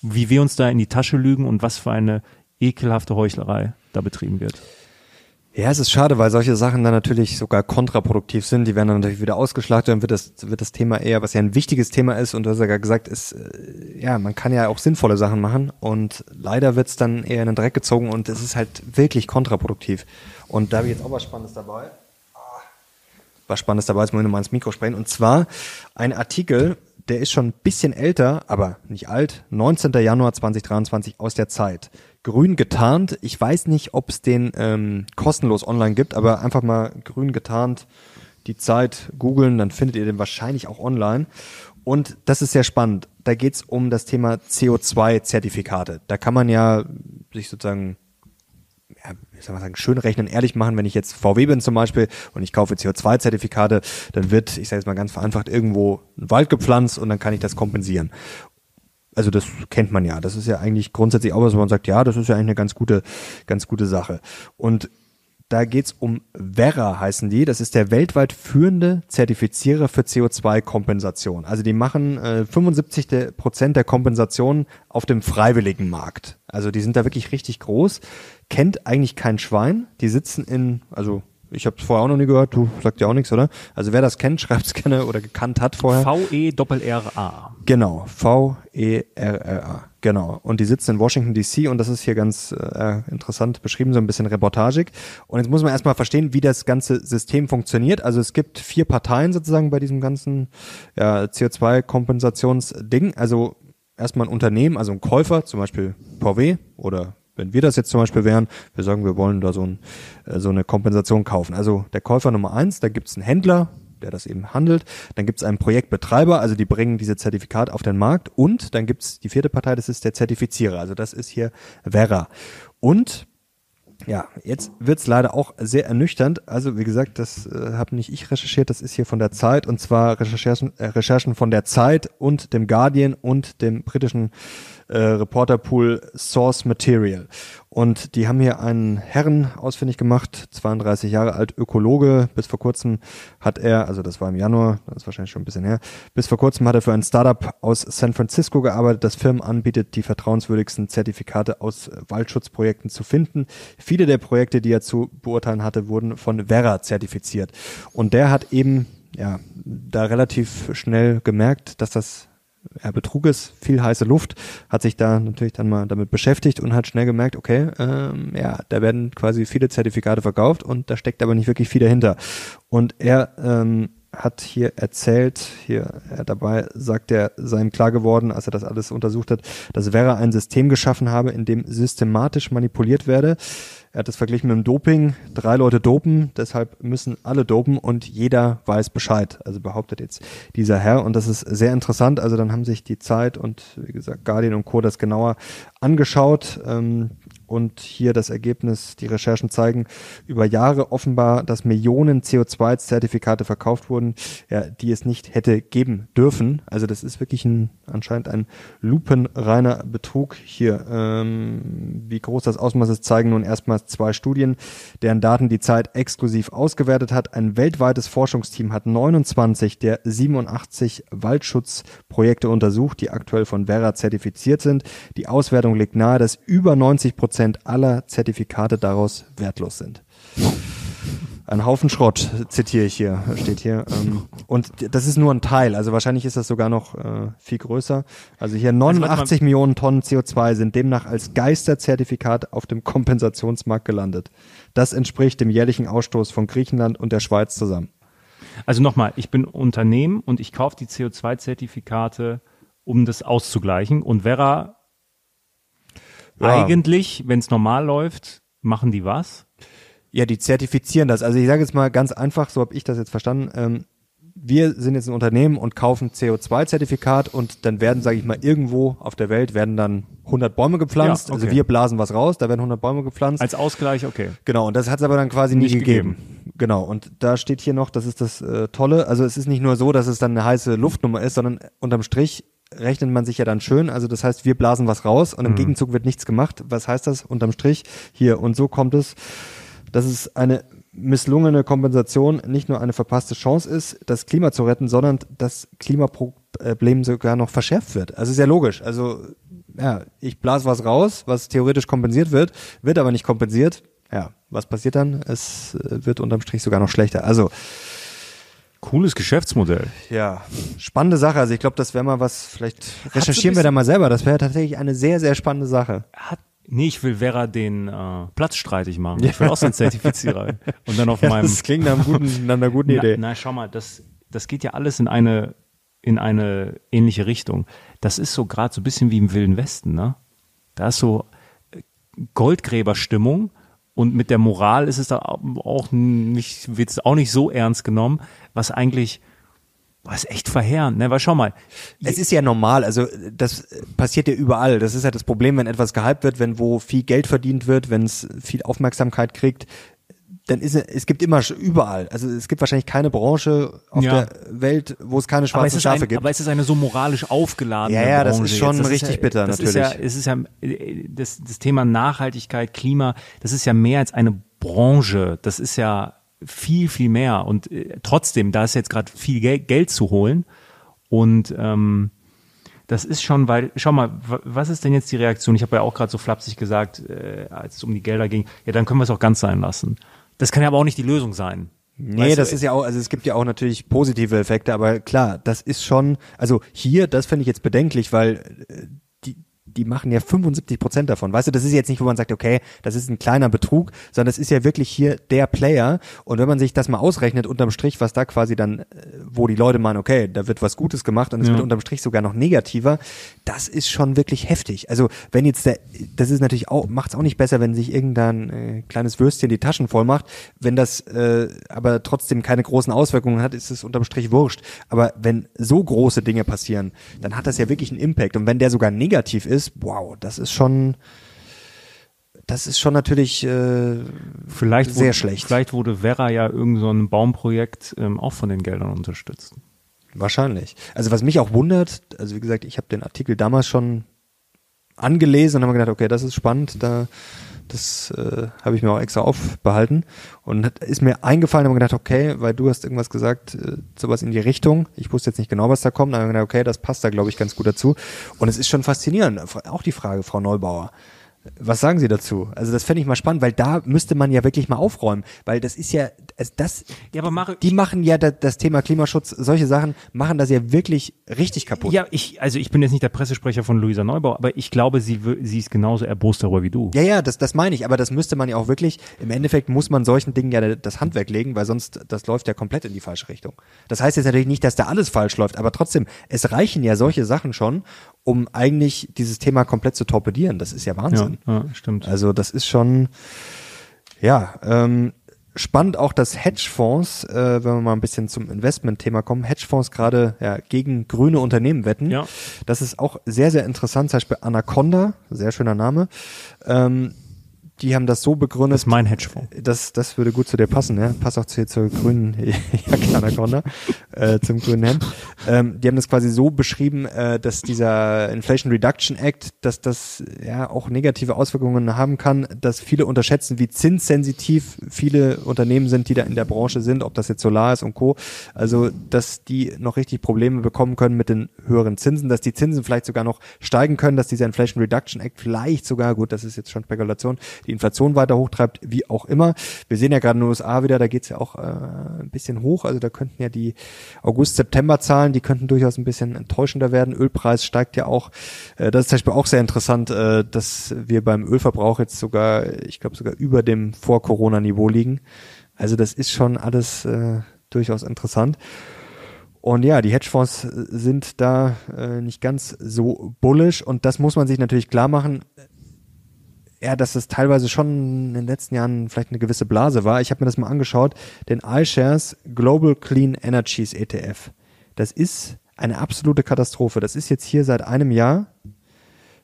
wie wir uns da in die Tasche lügen und was für eine ekelhafte Heuchlerei da betrieben wird. Ja, es ist schade, weil solche Sachen dann natürlich sogar kontraproduktiv sind. Die werden dann natürlich wieder ausgeschlachtet, dann wird das, wird das Thema eher, was ja ein wichtiges Thema ist, und du hast ja gerade gesagt, ist, äh, ja, man kann ja auch sinnvolle Sachen machen und leider wird's dann eher in den Dreck gezogen und es ist halt wirklich kontraproduktiv. Und da habe ich jetzt auch was Spannendes dabei. Ah, Was Spannendes dabei, jetzt muss ich nochmal ins Mikro sprechen. Und zwar ein Artikel, der ist schon ein bisschen älter, aber nicht alt, 19. Januar 2023 aus der Zeit. Grün getarnt. Ich weiß nicht, ob es den ähm, kostenlos online gibt, aber einfach mal grün getarnt die Zeit googeln, dann findet ihr den wahrscheinlich auch online. Und das ist sehr spannend. Da geht's um das Thema CO2-Zertifikate. Da kann man ja sich sozusagen ja, wie soll man sagen, schön rechnen, ehrlich machen, wenn ich jetzt VW bin zum Beispiel und ich kaufe CO2-Zertifikate, dann wird, ich sage jetzt mal ganz vereinfacht, irgendwo ein Wald gepflanzt und dann kann ich das kompensieren. Also das kennt man ja. Das ist ja eigentlich grundsätzlich auch was, wo man sagt, ja, das ist ja eigentlich eine ganz gute, ganz gute Sache. Und da geht's um Verra heißen die. Das ist der weltweit führende Zertifizierer für CO2-Kompensation. Also die machen äh, 75 der Prozent der Kompensation auf dem freiwilligen Markt. Also die sind da wirklich richtig groß. Kennt eigentlich kein Schwein. Die sitzen in, also ich habe es vorher auch noch nie gehört. Du sagst ja auch nichts, oder? Also wer das kennt, schreibt es gerne oder gekannt hat vorher. V-E-Doppel-R-A. Genau, V-E-R-R-A. Genau. Und die sitzen in Washington DC und das ist hier ganz äh, interessant beschrieben, so ein bisschen reportagig. Und jetzt muss man erstmal verstehen, wie das ganze System funktioniert. Also es gibt vier Parteien sozusagen bei diesem ganzen ja, CO2-Kompensationsding. Also erstmal ein Unternehmen, also ein Käufer, zum Beispiel VW oder wenn wir das jetzt zum Beispiel wären, wir sagen, wir wollen da so, ein, äh, so eine Kompensation kaufen. Also der Käufer Nummer eins, da gibt's einen Händler, der das eben handelt. Dann gibt's einen Projektbetreiber, also die bringen diese Zertifikate auf den Markt. Und dann gibt's die vierte Partei, das ist der Zertifizierer. Also das ist hier Vera. Und ja, jetzt wird's leider auch sehr ernüchternd. Also wie gesagt, das äh, habe nicht ich recherchiert, das ist hier von der Zeit und zwar Recherchen, äh, Recherchen von der Zeit und dem Guardian und dem britischen äh, Reporterpool Source Material. Und die haben hier einen Herren ausfindig gemacht, 32 Jahre alt, Ökologe. Bis vor kurzem hat er, also das war im Januar, das ist wahrscheinlich schon ein bisschen her, bis vor kurzem hat er für ein Startup aus San Francisco gearbeitet, das Firmen anbietet, die vertrauenswürdigsten Zertifikate aus äh, Waldschutzprojekten zu finden. Viele der Projekte, die er zu beurteilen hatte, wurden von Verra zertifiziert. Und der hat eben ja da relativ schnell gemerkt, dass das ja, Betrug ist, viel heiße Luft, hat sich da natürlich dann mal damit beschäftigt und hat schnell gemerkt, okay, ähm, ja, da werden quasi viele Zertifikate verkauft und da steckt aber nicht wirklich viel dahinter. Und er ähm, hat hier erzählt, hier er dabei sagt er, sei ihm klar geworden, als er das alles untersucht hat, dass Vera ein System geschaffen habe, in dem systematisch manipuliert werde. Er hat das verglichen mit dem Doping. Drei Leute dopen, deshalb müssen alle dopen und jeder weiß Bescheid. Also behauptet jetzt dieser Herr. Und das ist sehr interessant. Also dann haben sich die Zeit und wie gesagt Guardian und Co. das genauer angeschaut. Ähm, und hier das Ergebnis, die Recherchen zeigen, über Jahre offenbar, dass Millionen CO2-Zertifikate verkauft wurden, ja, die es nicht hätte geben dürfen. Also das ist wirklich ein, anscheinend ein lupenreiner Betrug hier. Ähm, wie groß das Ausmaß ist, zeigen nun erstmals zwei Studien, deren Daten die Zeit exklusiv ausgewertet hat. Ein weltweites Forschungsteam hat 29 der 87 Waldschutzprojekte untersucht, die aktuell von Vera zertifiziert sind. Die Auswertung legt nahe, dass über 90 Prozent aller Zertifikate daraus wertlos sind. Ein Haufen Schrott, zitiere ich hier, steht hier. Ähm, und das ist nur ein Teil, also wahrscheinlich ist das sogar noch äh, viel größer. Also hier 89 Millionen Tonnen CO2 sind demnach als Geisterzertifikat auf dem Kompensationsmarkt gelandet. Das entspricht dem jährlichen Ausstoß von Griechenland und der Schweiz zusammen. Also nochmal, ich bin Unternehmen und ich kaufe die CO2-Zertifikate, um das auszugleichen. Und Vera, Ja. eigentlich, wenn es normal läuft, machen die was? Ja, die zertifizieren das. Also ich sage jetzt mal ganz einfach, so habe ich das jetzt verstanden. Ähm, wir sind jetzt ein Unternehmen und kaufen CO2-Zertifikat und dann werden, sage ich mal, irgendwo auf der Welt werden dann 100 Bäume gepflanzt. Ja, okay. Also wir blasen was raus, da werden 100 Bäume gepflanzt. Als Ausgleich, okay. genau, und das hat es aber dann quasi nie Nicht gegeben. Genau, und da steht hier noch, das ist das äh, Tolle, also es ist nicht nur so, dass es dann eine heiße Luftnummer ist, sondern unterm Strich rechnet man sich ja dann schön, also das heißt, wir blasen was raus und im Gegenzug wird nichts gemacht. Was heißt das unterm Strich? Hier, und so kommt es, dass es eine misslungene Kompensation nicht nur eine verpasste Chance ist, das Klima zu retten, sondern das Klimaproblem sogar noch verschärft wird. Also ist ja logisch. Also ja, ich blase was raus, was theoretisch kompensiert wird, wird aber nicht kompensiert. Ja, was passiert dann? Es äh, wird unterm Strich sogar noch schlechter. Also Cooles Geschäftsmodell. ja, spannende Sache. Also ich glaube, das wäre mal was, vielleicht recherchieren wir da mal selber. Das wäre tatsächlich eine sehr, sehr spannende Sache. Hat, nee, ich will Vera den äh, Platz streitig machen. Ich will auch so einen Zertifizierer. Und dann auf meinem das klingt nach, einem guten, nach einer guten Idee. Na, na, schau mal, das, das geht ja alles in eine, in eine ähnliche Richtung. Das ist so gerade so ein bisschen wie im Wilden Westen, ne? Da ist so äh, Goldgräberstimmung und mit der Moral ist es da auch nicht, wird es auch nicht so ernst genommen, was eigentlich, was echt verheerend, ne? Weil schau mal, Es ist ja normal, also das passiert ja überall. Das ist ja das Problem, wenn etwas gehypt wird, wenn wo viel Geld verdient wird, wenn es viel Aufmerksamkeit kriegt, dann ist es, gibt immer überall. Also es gibt wahrscheinlich keine Branche auf Ja. der Welt, wo es keine schwarzen es, ist Schafe ein, gibt. aber es ist eine so moralisch aufgeladene Ja, ja, das Branche ist schon jetzt. richtig ja, bitter, das Ist ja, natürlich. es ist ja, äh, das, das Thema Nachhaltigkeit, Klima, das ist ja mehr als eine Branche. Das ist ja viel, viel mehr. Und äh, trotzdem, da ist jetzt gerade viel Gel Geld zu holen. Und ähm, das ist schon, weil, schau mal, wa- was ist denn jetzt die Reaktion? Ich habe ja auch gerade so flapsig gesagt, äh, als es um die Gelder ging, ja, dann können wir es auch ganz sein lassen. Das kann ja aber auch nicht die Lösung sein. Nee, Weißt das du, ist ja auch, also es gibt ja auch natürlich positive Effekte, aber klar, das ist schon, also hier, das finde ich jetzt bedenklich, weil äh, die, machen ja 75 Prozent davon. Weißt du, das ist jetzt nicht, wo man sagt, okay, das ist ein kleiner Betrug, sondern das ist ja wirklich hier der Player. Und wenn man sich das mal ausrechnet, unterm Strich, was da quasi dann, äh, wo die Leute meinen, okay, da wird was Gutes gemacht und es Ja. wird unterm Strich sogar noch negativer, das ist schon wirklich heftig. Also wenn jetzt der, das ist natürlich auch, macht es auch nicht besser, wenn sich irgendein äh, kleines Würstchen die Taschen voll macht. Wenn das äh, aber trotzdem keine großen Auswirkungen hat, ist es unterm Strich wurscht. Aber wenn so große Dinge passieren, dann hat das ja wirklich einen Impact. Und wenn der sogar negativ ist, wow, das ist schon, das ist schon natürlich äh, Vielleicht sehr wurde, schlecht. Vielleicht wurde Vera ja irgend so ein Baumprojekt ähm, auch von den Geldern unterstützt. Wahrscheinlich. Also was mich auch wundert, also wie gesagt, ich habe den Artikel damals schon angelesen und habe mir gedacht, okay, das ist spannend, da das äh, habe ich mir auch extra aufbehalten und hat, ist mir eingefallen, habe gedacht, okay, weil du hast irgendwas gesagt, äh, sowas in die Richtung. Ich wusste jetzt nicht genau, was da kommt, aber mir gedacht, okay, das passt da glaube ich ganz gut dazu und es ist schon faszinierend. Auch die Frage, Frau Neubauer. Was sagen Sie dazu? Also das fände ich mal spannend, weil da müsste man ja wirklich mal aufräumen, weil das ist ja, also das, Ja, aber Mario, die machen ja da, das Thema Klimaschutz, solche Sachen machen das ja wirklich richtig kaputt. Ja, ich, also ich bin jetzt nicht der Pressesprecher von Luisa Neubauer, aber ich glaube, sie, sie ist genauso erbost darüber wie du. Ja, ja, das, das meine ich, aber das müsste man ja auch wirklich, im Endeffekt muss man solchen Dingen ja das Handwerk legen, weil sonst, das läuft ja komplett in die falsche Richtung. Das heißt jetzt natürlich nicht, dass da alles falsch läuft, aber trotzdem, es reichen ja solche Sachen schon, um eigentlich dieses Thema komplett zu torpedieren. Das ist ja ja, Wahnsinn. ja stimmt. Also das ist schon, ja, ähm, spannend auch, dass Hedgefonds, äh, wenn wir mal ein bisschen zum Investment-Thema kommen, Hedgefonds gerade ja, gegen grüne Unternehmen wetten. Ja. Das ist auch sehr, sehr interessant. Zum Beispiel Anaconda, sehr schöner Name. Ähm, die haben das so begründet. das ist mein Hedgefonds. Das, das würde gut zu dir passen, ja. Passt auch zu, zur grünen Jacke Anaconda, äh, zum grünen Hemd. Ähm, die haben das quasi so beschrieben, äh, dass dieser Inflation Reduction Act, dass das ja auch negative Auswirkungen haben kann, dass viele unterschätzen, wie zinssensitiv viele Unternehmen sind, die da in der Branche sind, ob das jetzt Solar ist und Co. Also, dass die noch richtig Probleme bekommen können mit den höheren Zinsen, dass die Zinsen vielleicht sogar noch steigen können, dass dieser Inflation Reduction Act vielleicht sogar, gut, das ist jetzt schon Spekulation, die Inflation weiter hochtreibt, wie auch immer. Wir sehen ja gerade in den USA wieder, da geht's ja auch äh, ein bisschen hoch. Also da könnten ja die August-September-Zahlen, die könnten durchaus ein bisschen enttäuschender werden. Ölpreis steigt ja auch. Äh, das ist zum Beispiel auch sehr interessant, äh, dass wir beim Ölverbrauch jetzt sogar, ich glaube sogar über dem Vor-Corona-Niveau liegen. Also das ist schon alles äh, durchaus interessant. Und ja, die Hedgefonds äh, sind da äh, nicht ganz so bullish und das muss man sich natürlich klar machen. Ja, dass es teilweise schon in den letzten Jahren vielleicht eine gewisse Blase war. Ich habe mir das mal angeschaut, den iShares Global Clean Energies ETF. Das ist eine absolute Katastrophe. Das ist jetzt hier seit einem Jahr.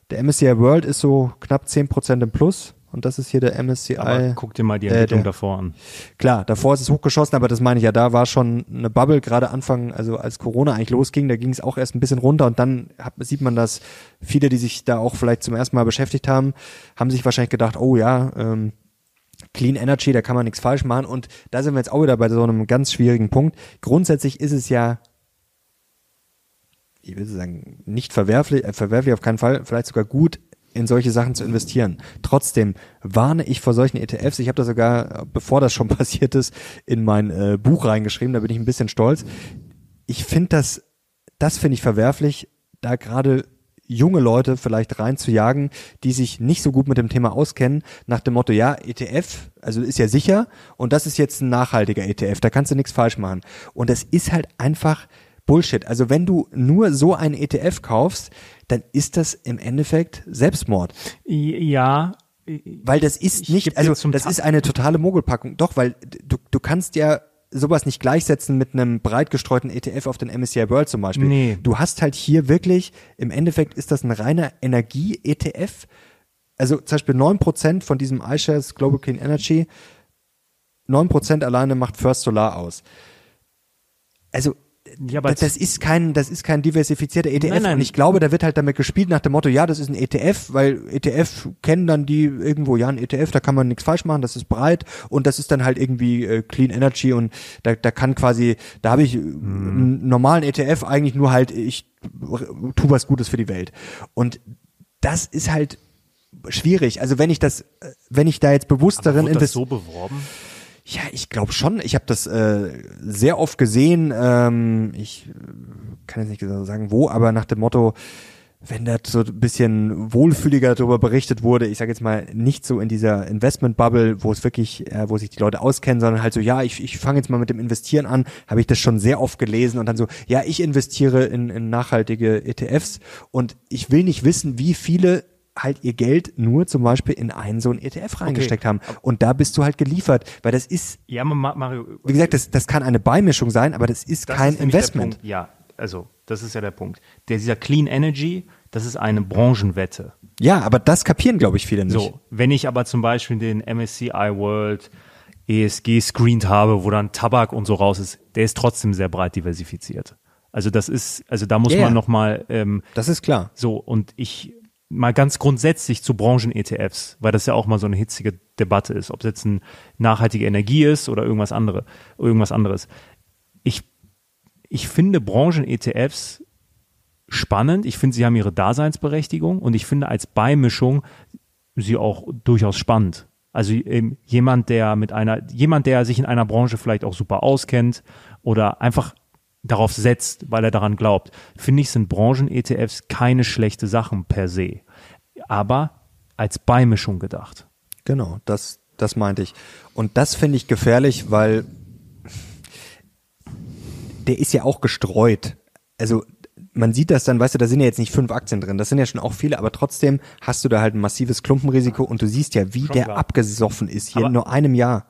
Der MSCI World ist so knapp 10% im Plus. Und das ist hier der MSCI. Aber guck dir mal die äh, Entwicklung der- davor an. Klar, davor ist es hochgeschossen, aber das meine ich ja, da war schon eine Bubble, gerade Anfang, also als Corona eigentlich losging, da ging es auch erst ein bisschen runter und dann hat, sieht man, dass viele, die sich da auch vielleicht zum ersten Mal beschäftigt haben, haben sich wahrscheinlich gedacht, oh ja, ähm, Clean Energy, da kann man nichts falsch machen und da sind wir jetzt auch wieder bei so einem ganz schwierigen Punkt. Grundsätzlich ist es ja, ich will sagen, nicht verwerflich, äh, verwerflich auf keinen Fall, vielleicht sogar gut, in solche Sachen zu investieren. Trotzdem warne ich vor solchen ETFs. Ich habe das sogar, bevor das schon passiert ist, in mein äh, Buch reingeschrieben. Da bin ich ein bisschen stolz. Ich finde das, das finde ich verwerflich, da gerade junge Leute vielleicht reinzujagen, die sich nicht so gut mit dem Thema auskennen, nach dem Motto, ja, ETF, also ist ja sicher und das ist jetzt ein nachhaltiger ETF, da kannst du nichts falsch machen. Und das ist halt einfach Bullshit. Also wenn du nur so einen ETF kaufst, dann ist das im Endeffekt Selbstmord. Ja, Weil das ist Ich nicht, also das Ta- ist eine totale Mogelpackung. Doch, weil du, du kannst ja sowas nicht gleichsetzen mit einem breit gestreuten ETF auf den MSCI World zum Beispiel. Nee. Du hast halt hier wirklich, im Endeffekt ist das ein reiner Energie-ETF. Also zum Beispiel 9% von diesem iShares Global Clean Energy, 9% alleine macht First Solar aus. Also Ja, aber das, das ist kein, das ist kein diversifizierter ETF. Nein, nein. Und ich glaube, da wird halt damit gespielt nach dem Motto, ja, das ist ein ETF, weil ETF kennen dann die irgendwo, ja, ein ETF, da kann man nichts falsch machen, das ist breit und das ist dann halt irgendwie äh, Clean Energy und da, da kann quasi, da habe ich Mhm. einen normalen ETF eigentlich nur halt, ich tu was Gutes für die Welt. Und das ist halt schwierig. Also wenn ich das, äh, wenn ich da jetzt bewusst darin Wurde das investiere. so beworben? Ja, ich glaube schon. Ich habe das äh, sehr oft gesehen. Ähm, ich äh, kann jetzt nicht genau sagen, wo, aber nach dem Motto, wenn da so ein bisschen wohlfühliger darüber berichtet wurde, ich sage jetzt mal nicht so in dieser Investment-Bubble, wo es wirklich, äh, wo sich die Leute auskennen, sondern halt so, ja, ich, ich fange jetzt mal mit dem Investieren an, habe ich das schon sehr oft gelesen und dann so, ja, ich investiere in, in nachhaltige ETFs und ich will nicht wissen, wie viele halt ihr Geld nur zum Beispiel in einen so einen ETF reingesteckt haben. Und da bist du halt geliefert, weil das ist, Ja, Ma- Mario. wie gesagt, das, das kann eine Beimischung sein, aber das ist das kein ist Investment. Ja, also, das ist ja der Punkt. Der, dieser Clean Energy, das ist eine Branchenwette. Ja, aber das kapieren, glaube ich, viele nicht. So, wenn ich aber zum Beispiel den MSCI World ESG screened habe, wo dann Tabak und so raus ist, der ist trotzdem sehr breit diversifiziert. Also das ist, also da muss ja. man noch mal ähm, Das ist klar. so und ich mal ganz grundsätzlich zu Branchen-ETFs, weil das ja auch mal so eine hitzige Debatte ist, ob es jetzt eine nachhaltige Energie ist oder irgendwas andere, irgendwas anderes. Ich ich finde Branchen-ETFs spannend. Ich finde, sie haben ihre Daseinsberechtigung und ich finde als Beimischung sie auch durchaus spannend. Also ähm, jemand, der mit einer, jemand, der sich in einer Branche vielleicht auch super auskennt oder einfach darauf setzt, weil er daran glaubt, finde ich, sind Branchen-ETFs keine schlechte Sachen per se. Aber als Beimischung gedacht. Genau, das, das meinte ich. Und das finde ich gefährlich, weil der ist ja auch gestreut. Also man sieht das dann, weißt du, da sind ja jetzt nicht fünf Aktien drin, das sind ja schon auch viele, aber trotzdem hast du da halt ein massives Klumpenrisiko und du siehst ja, wie Schon der klar. abgesoffen ist hier Aber- in nur einem Jahr.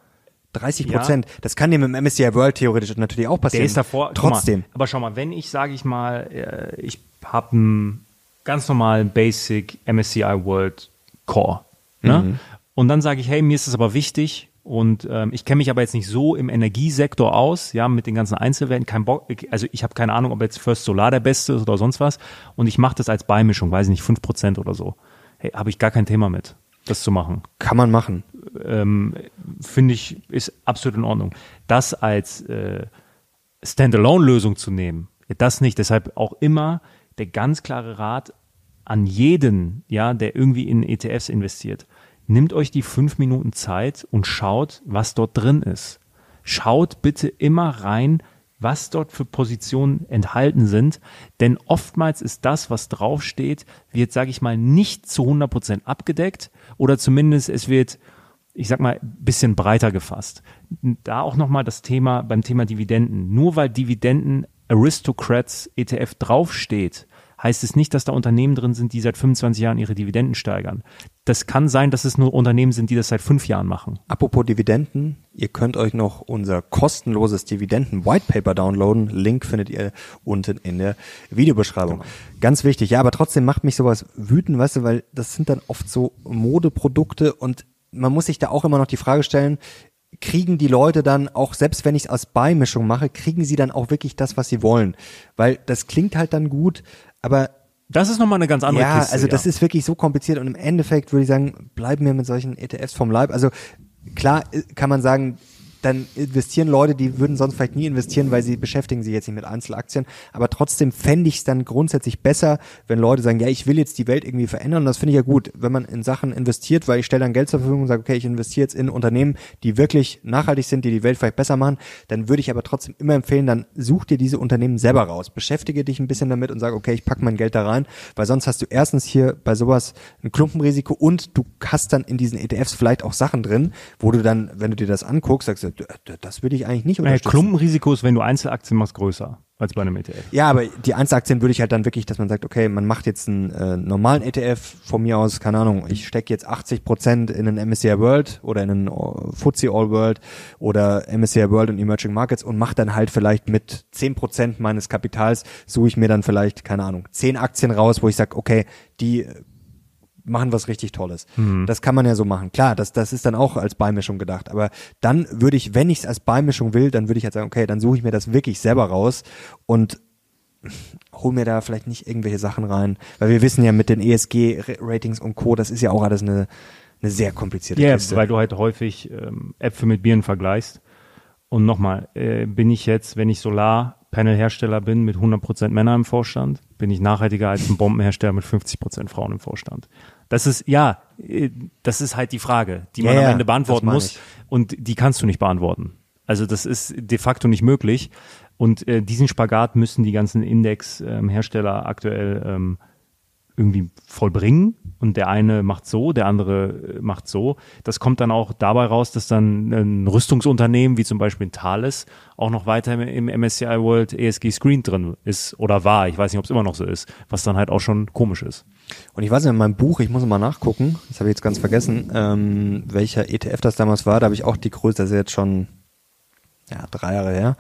30 Prozent. Das kann dem im MSCI World theoretisch natürlich auch passieren. Der ist davor. Trotzdem. Mal, aber schau mal, wenn ich, sage ich mal, äh, ich habe einen ganz normalen Basic MSCI World Core. Ne? Mhm. Und dann sage ich, hey, mir ist das aber wichtig und ähm, ich kenne mich aber jetzt nicht so im Energiesektor aus, ja, mit den ganzen Einzelwerten, kein Bock, also ich habe keine Ahnung, ob jetzt First Solar der beste ist oder sonst was und ich mache das als Beimischung, weiß ich nicht, 5% oder so. Hey, habe ich gar kein Thema mit, das zu machen Kann man machen. ähm, finde ich, ist absolut in Ordnung. Das als äh, Standalone-Lösung zu nehmen, das nicht. Deshalb auch immer der ganz klare Rat an jeden, ja, der irgendwie in ETFs investiert. Nimmt euch die fünf Minuten Zeit und schaut, was dort drin ist. Schaut bitte immer rein, was dort für Positionen enthalten sind, denn oftmals ist das, was draufsteht, wird, sage ich mal, nicht zu 100% abgedeckt oder zumindest es wird, ich sag mal, bisschen breiter gefasst. Da auch nochmal das Thema beim Thema Dividenden. Nur weil Dividenden Aristocrats ETF draufsteht, heißt es nicht, dass da Unternehmen drin sind, die seit 25 Jahren ihre Dividenden steigern. Das kann sein, dass es nur Unternehmen sind, die das seit fünf Jahren machen. Apropos Dividenden, ihr könnt euch noch unser kostenloses Dividenden-Whitepaper downloaden. Link findet ihr unten in der Videobeschreibung. Genau. Ganz wichtig, ja, aber trotzdem macht mich sowas wütend, weißt du, weil das sind dann oft so Modeprodukte und man muss sich da auch immer noch die Frage stellen, kriegen die Leute dann auch, selbst wenn ich es als Beimischung mache, kriegen sie dann auch wirklich das, was sie wollen. Weil das klingt halt dann gut, aber das ist nochmal eine ganz andere ja, Kiste. Also das ist wirklich so kompliziert und im Endeffekt würde ich sagen, bleiben wir mit solchen ETFs vom Leib. Also klar äh, kann man sagen, dann investieren Leute, die würden sonst vielleicht nie investieren, weil sie beschäftigen sich jetzt nicht mit Einzelaktien. Aber trotzdem fände ich es dann grundsätzlich besser, wenn Leute sagen, ja, ich will jetzt die Welt irgendwie verändern. Und das finde ich ja gut, wenn man in Sachen investiert, weil ich stelle dann Geld zur Verfügung und sage, okay, ich investiere jetzt in Unternehmen, die wirklich nachhaltig sind, die die Welt vielleicht besser machen. Dann würde ich aber trotzdem immer empfehlen, dann such dir diese Unternehmen selber raus. Beschäftige dich ein bisschen damit und sag, okay, ich packe mein Geld da rein, weil sonst hast du erstens hier bei sowas ein Klumpenrisiko und du hast dann in diesen ETFs vielleicht auch Sachen drin, wo du dann, wenn du dir das anguckst, sagst du, das würde ich eigentlich nicht unterstützen. Klumpenrisiko ist, wenn du Einzelaktien machst, größer als bei einem ETF. Ja, aber die Einzelaktien würde ich halt dann wirklich, dass man sagt, okay, man macht jetzt einen äh, normalen ETF von mir aus, keine Ahnung, ich stecke jetzt 80 Prozent in einen MSCI World oder in einen FTSE All World oder MSCI World und Emerging Markets und mache dann halt vielleicht mit 10 Prozent meines Kapitals, suche ich mir dann vielleicht, keine Ahnung, 10 Aktien raus, wo ich sage, okay, die machen was richtig Tolles. Mhm. Das kann man ja so machen. Klar, das, das ist dann auch als Beimischung gedacht. Aber dann würde ich, wenn ich es als Beimischung will, dann würde ich halt sagen, okay, dann suche ich mir das wirklich selber raus und hol mir da vielleicht nicht irgendwelche Sachen rein. Weil wir wissen ja mit den ESG-Ratings und Co., das ist ja auch alles eine, eine sehr komplizierte ja, Kiste. weil du halt häufig ähm, Äpfel mit Bieren vergleichst. Und nochmal, äh, bin ich jetzt, wenn ich Solarpanelhersteller bin mit 100% Männer im Vorstand, bin ich nachhaltiger als ein Bombenhersteller mit 50% Frauen im Vorstand. Das ist, ja, äh, das ist halt die Frage, die man ja, am Ende beantworten muss. Und die kannst du nicht beantworten. Also das ist de facto nicht möglich. Und äh, diesen Spagat müssen die ganzen Indexhersteller ähm, aktuell ähm, irgendwie vollbringen und der eine macht so, der andere äh, macht so. Das kommt dann auch dabei raus, dass dann ein Rüstungsunternehmen wie zum Beispiel Thales auch noch weiter im MSCI World ESG Screen drin ist oder war. Ich weiß nicht, ob es immer noch so ist, was dann halt auch schon komisch ist. Und ich weiß nicht, in meinem Buch, ich muss mal nachgucken, das habe ich jetzt ganz vergessen, ähm, welcher ETF das damals war. Da habe ich auch die Größe, das ist jetzt schon ja, drei Jahre her.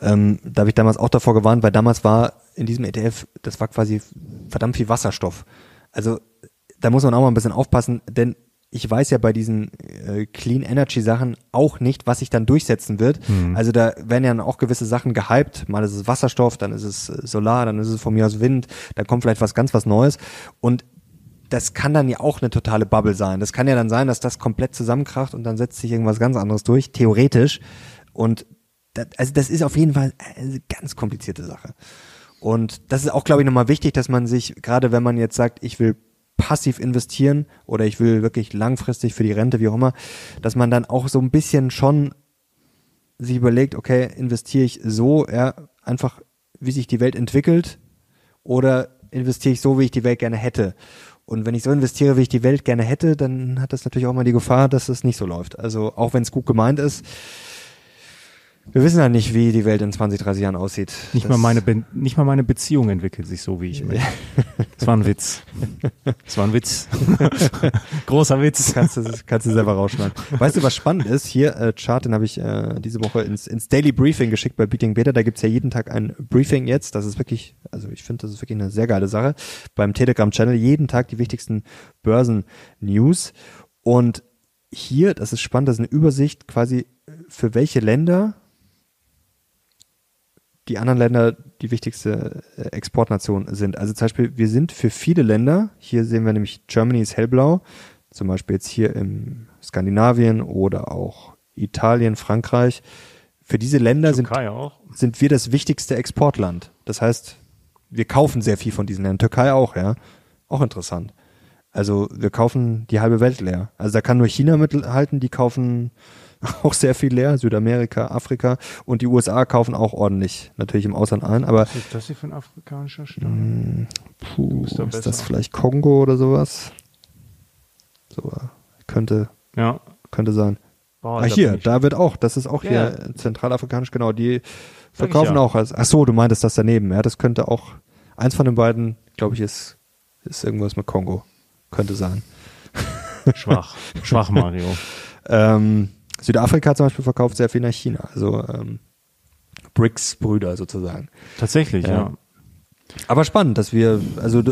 Ähm, da habe ich damals auch davor gewarnt, weil damals war in diesem ETF, das war quasi verdammt viel Wasserstoff. Also da muss man auch mal ein bisschen aufpassen, denn ich weiß ja bei diesen äh, Clean Energy Sachen auch nicht, was sich dann durchsetzen wird. Mhm. Also da werden ja auch gewisse Sachen gehypt. Mal ist es Wasserstoff, dann ist es äh, Solar, dann ist es von mir aus Wind, dann kommt vielleicht was ganz was Neues. Und das kann dann ja auch eine totale Bubble sein. Das kann ja dann sein, dass das komplett zusammenkracht und dann setzt sich irgendwas ganz anderes durch, theoretisch. Und das, also das ist auf jeden Fall eine ganz komplizierte Sache. Und das ist auch, glaube ich, nochmal wichtig, dass man sich, gerade wenn man jetzt sagt, ich will passiv investieren oder ich will wirklich langfristig für die Rente, wie auch immer, dass man dann auch so ein bisschen schon sich überlegt, okay, investiere ich so, ja, einfach wie sich die Welt entwickelt oder investiere ich so, wie ich die Welt gerne hätte. Und wenn ich so investiere, wie ich die Welt gerne hätte, dann hat das natürlich auch mal die Gefahr, dass es nicht so läuft. Also auch wenn es gut gemeint ist, wir wissen ja nicht, wie die Welt in 20, 30 Jahren aussieht. Nicht, mal meine, Be nicht mal meine Beziehung entwickelt sich so, wie ich möchte. Das war ein Witz. Das war ein Witz. Großer Witz. Kannst du, kannst du selber rausschneiden. Weißt du, was spannend ist? Hier, äh, Chart, den habe ich äh, diese Woche ins, ins Daily Briefing geschickt bei Beating Beta. Da gibt's ja jeden Tag ein Briefing jetzt. Das ist wirklich, also ich finde, das ist wirklich eine sehr geile Sache. Beim Telegram-Channel jeden Tag die wichtigsten Börsen-News. Und hier, das ist spannend, das ist eine Übersicht quasi für welche Länder die anderen Länder die wichtigste äh, Exportnation sind. Also zum Beispiel, wir sind für viele Länder, hier sehen wir nämlich Germany ist hellblau, zum Beispiel jetzt hier im Skandinavien oder auch Italien, Frankreich. Für diese Länder sind, sind wir das wichtigste Exportland. Das heißt, wir kaufen sehr viel von diesen Ländern. Türkei auch, ja. Auch interessant. Also wir kaufen die halbe Welt leer. Also da kann nur China mithalten, die kaufen auch sehr viel leer, Südamerika, Afrika und die USA kaufen auch ordentlich, natürlich im Ausland ein, aber. Was ist das hier für ein afrikanischer Staat? Hm, puh, ist das vielleicht Kongo oder sowas? So, könnte, ja. könnte sein. Boah, ah, hier, da wird auch, das ist auch ja. hier zentralafrikanisch, genau, die verkaufen ja. auch als, ach so, du meintest das daneben, ja, das könnte auch, Eins von den beiden, glaube ich, ist, ist irgendwas mit Kongo. Könnte sein. Schwach. Schwach, Mario. Ähm, Südafrika zum Beispiel verkauft sehr viel nach China. Also ähm, BRICS-Brüder sozusagen. Tatsächlich, ja. Ja. Aber spannend, dass wir, also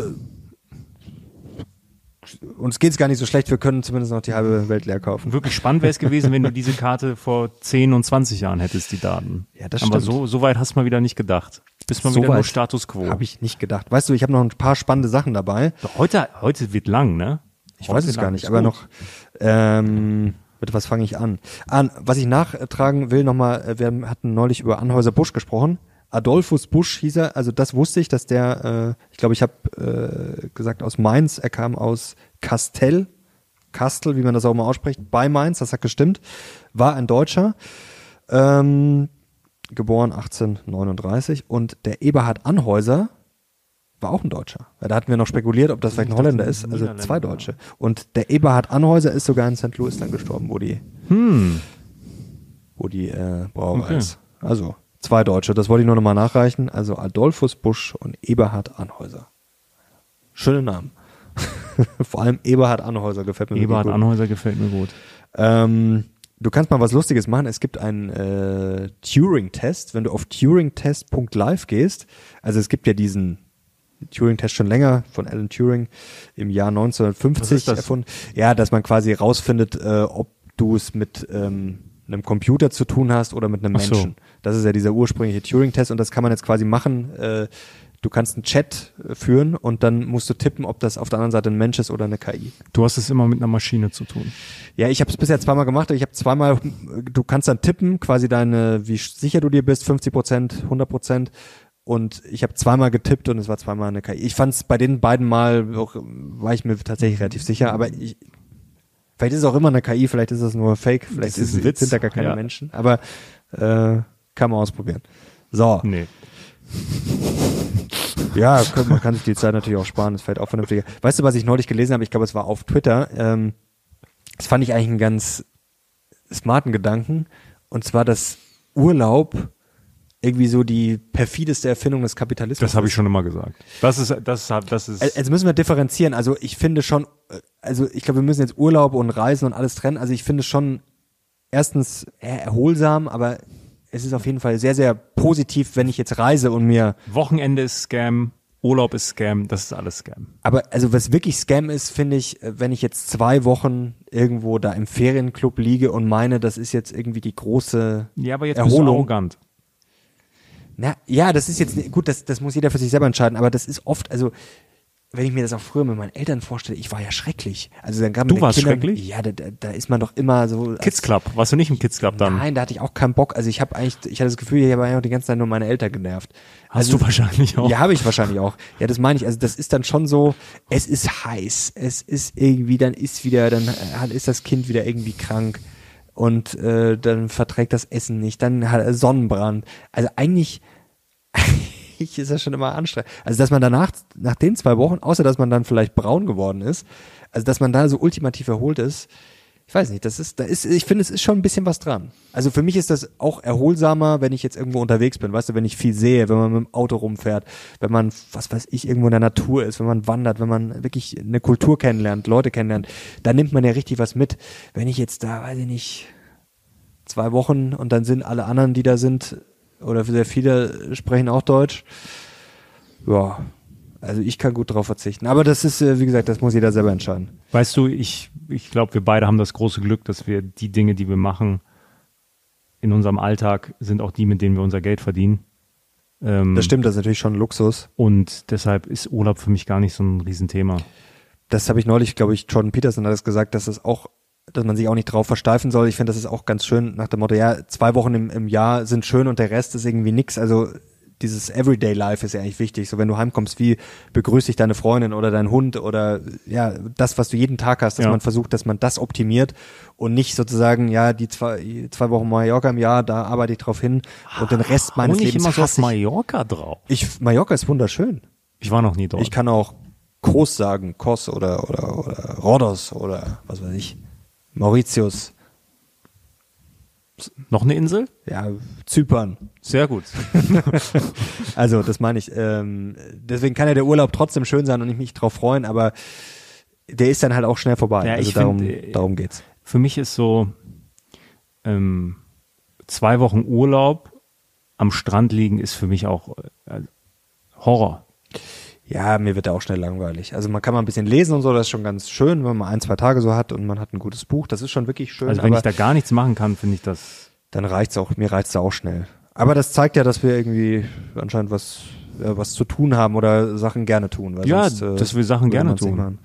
uns geht's gar nicht so schlecht, wir können zumindest noch die halbe Welt leer kaufen. Wirklich spannend wäre es gewesen, wenn du diese Karte vor 10 und 20 Jahren hättest, die Daten. Ja, das Aber stimmt. so, so weit hast du mal wieder nicht gedacht. Bist mal So wieder nur Status Quo. Habe ich nicht gedacht. Weißt du, ich habe noch ein paar spannende Sachen dabei. Doch, heute, heute wird lang, ne? Ich weiß es gar nicht, aber noch, ähm, mit was fange ich an? an? Was ich nachtragen will nochmal, äh, wir hatten neulich über Anhäuser Busch gesprochen. Adolphus Busch hieß er, also das wusste ich, dass der, äh, ich glaube, ich habe äh, gesagt aus Mainz, er kam aus Kastel, Kastel, wie man das auch mal ausspricht, bei Mainz, das hat gestimmt, war ein Deutscher, ähm, geboren 1839 und der Eberhard Anhäuser war auch ein Deutscher. Da hatten wir noch spekuliert, ob das vielleicht ein Holländer ist, also zwei Deutsche. Und der Eberhard Anhäuser ist sogar in St. Louis dann gestorben, wo die, Hm. wo die äh, Brauerei Okay. ist. Also zwei Deutsche, das wollte ich nur nochmal nachreichen. Also Adolphus Busch und Eberhard Anhäuser. Schöne Namen. Vor allem Eberhard Anhäuser gefällt mir Eberhard gut. Anhäuser gefällt mir gut. Ähm, du kannst mal was Lustiges machen. Es gibt einen äh, Turing-Test. Wenn du auf turingtest.live gehst, also es gibt ja diesen Turing-Test schon länger von Alan Turing im Jahr 1950 Was ist das? erfunden. Ja, dass man quasi rausfindet, äh, ob du es mit ähm, einem Computer zu tun hast oder mit einem Ach so. Menschen. Das ist ja dieser ursprüngliche Turing-Test und das kann man jetzt quasi machen. Äh, du kannst einen Chat äh, führen und dann musst du tippen, ob das auf der anderen Seite ein Mensch ist oder eine KI. Du hast es immer mit einer Maschine zu tun. Ja, ich habe es bisher zweimal gemacht. Ich habe zweimal, du kannst dann tippen, quasi deine, wie sicher du dir bist, 50 Prozent, 100 Prozent. Und ich habe zweimal getippt und es war zweimal eine KI. Ich fand es bei den beiden Mal, auch, war ich mir tatsächlich relativ sicher, aber ich, vielleicht ist es auch immer eine KI, vielleicht ist es nur Fake, vielleicht ist ist, Witz. sind da gar keine Ja. Menschen. Aber äh, kann man ausprobieren. So, Nee. ja, man kann sich die Zeit natürlich auch sparen, das fällt auch vernünftiger. Weißt du, was ich neulich gelesen habe? Ich glaube, es war auf Twitter. Ähm, das fand ich eigentlich einen ganz smarten Gedanken. Und zwar, dass Urlaub irgendwie so die perfideste Erfindung des Kapitalismus Das habe ich schon immer gesagt. Das ist, das, das ist. Al- Also müssen wir differenzieren. Also ich finde schon, also ich glaube, wir müssen jetzt Urlaub und Reisen und alles trennen. Also ich finde schon erstens erholsam, aber es ist auf jeden Fall sehr, sehr positiv, wenn ich jetzt reise und mir Wochenende ist Scam, Urlaub ist Scam, das ist alles Scam. Aber also was wirklich Scam ist, finde ich, wenn ich jetzt zwei Wochen irgendwo da im Ferienclub liege und meine, das ist jetzt irgendwie die große Ja, aber jetzt bist du Erholung. arrogant. Na, ja, das ist jetzt gut, das, das muss jeder für sich selber entscheiden, aber das ist oft, also wenn ich mir das auch früher mit meinen Eltern vorstelle, ich war ja schrecklich. Also dann gab Du warst schrecklich? Ja, da, da, da ist man doch immer so. Kids Club, warst du nicht im Kids Club dann? Nein, da hatte ich auch keinen Bock. Also ich habe eigentlich, ich hatte das Gefühl, ich habe eigentlich die ganze Zeit nur meine Eltern genervt. Hast also, du wahrscheinlich auch. Ja, habe ich wahrscheinlich auch. Ja, das meine ich. Also das ist dann schon so, es ist heiß, es ist irgendwie, dann ist wieder, dann äh, ist das Kind wieder irgendwie krank und äh, dann verträgt das Essen nicht, dann hat er Sonnenbrand. Also eigentlich, eigentlich ist das schon immer anstrengend. Also dass man danach, nach den zwei Wochen, außer dass man dann vielleicht braun geworden ist, also dass man da so ultimativ erholt ist, ich weiß nicht, das ist, da ist, ich finde, es ist schon ein bisschen was dran. Also für mich ist das auch erholsamer, wenn ich jetzt irgendwo unterwegs bin, weißt du, wenn ich viel sehe, wenn man mit dem Auto rumfährt, wenn man, was weiß ich, irgendwo in der Natur ist, wenn man wandert, wenn man wirklich eine Kultur kennenlernt, Leute kennenlernt, da nimmt man ja richtig was mit. Wenn ich jetzt da, weiß ich nicht, zwei Wochen und dann sind alle anderen, die da sind, oder sehr viele sprechen auch Deutsch, ja, also ich kann gut drauf verzichten. Aber das ist, äh, wie gesagt, das muss jeder selber entscheiden. Weißt du, ich, ich glaube, wir beide haben das große Glück, dass wir die Dinge, die wir machen, in unserem Alltag sind auch die, mit denen wir unser Geld verdienen. Ähm, Das stimmt, das ist natürlich schon Luxus. Und deshalb ist Urlaub für mich gar nicht so ein Riesenthema. das habe ich neulich, glaube ich, Jordan Peterson hat das gesagt, dass es auch, dass man sich auch nicht drauf versteifen soll. Ich finde, das ist auch ganz schön nach dem Motto, ja, zwei Wochen im, im Jahr sind schön und der Rest ist irgendwie nix. Also dieses Everyday Life ist ja eigentlich wichtig. So wenn du heimkommst, wie begrüßt dich deine Freundin oder dein Hund oder ja, das, was du jeden Tag hast, dass Ja. man versucht, dass man das optimiert und nicht sozusagen, ja, die zwei, zwei Wochen Mallorca im Jahr, da arbeite ich drauf hin und den Rest meines Hau nicht Lebens immer so auf ich. Mallorca drauf. ich. Mallorca ist wunderschön. Ich war noch nie dort. Ich kann auch Kos sagen, Kos oder, oder, oder Rhodos oder was weiß ich, Mauritius. Noch eine Insel? Ja, Zypern. Sehr gut. Also, das meine ich. Ähm, deswegen kann ja der Urlaub trotzdem schön sein und ich mich drauf freuen, aber der ist dann halt auch schnell vorbei. Ja, also ich darum, find, äh, darum geht's. Für mich ist so ähm, zwei Wochen Urlaub am Strand liegen ist für mich auch äh, Horror. Ja, mir wird da auch schnell langweilig. Also man kann mal ein bisschen lesen und so, das ist schon ganz schön, wenn man ein, zwei Tage so hat und man hat ein gutes Buch, das ist schon wirklich schön. Also wenn ich da gar nichts machen kann, finde ich das. dann reicht's auch, mir reicht's da auch schnell. Aber das zeigt ja, dass wir irgendwie anscheinend was, äh, was zu tun haben oder Sachen gerne tun. Weil Ja, sonst, äh, dass wir Sachen gerne tun.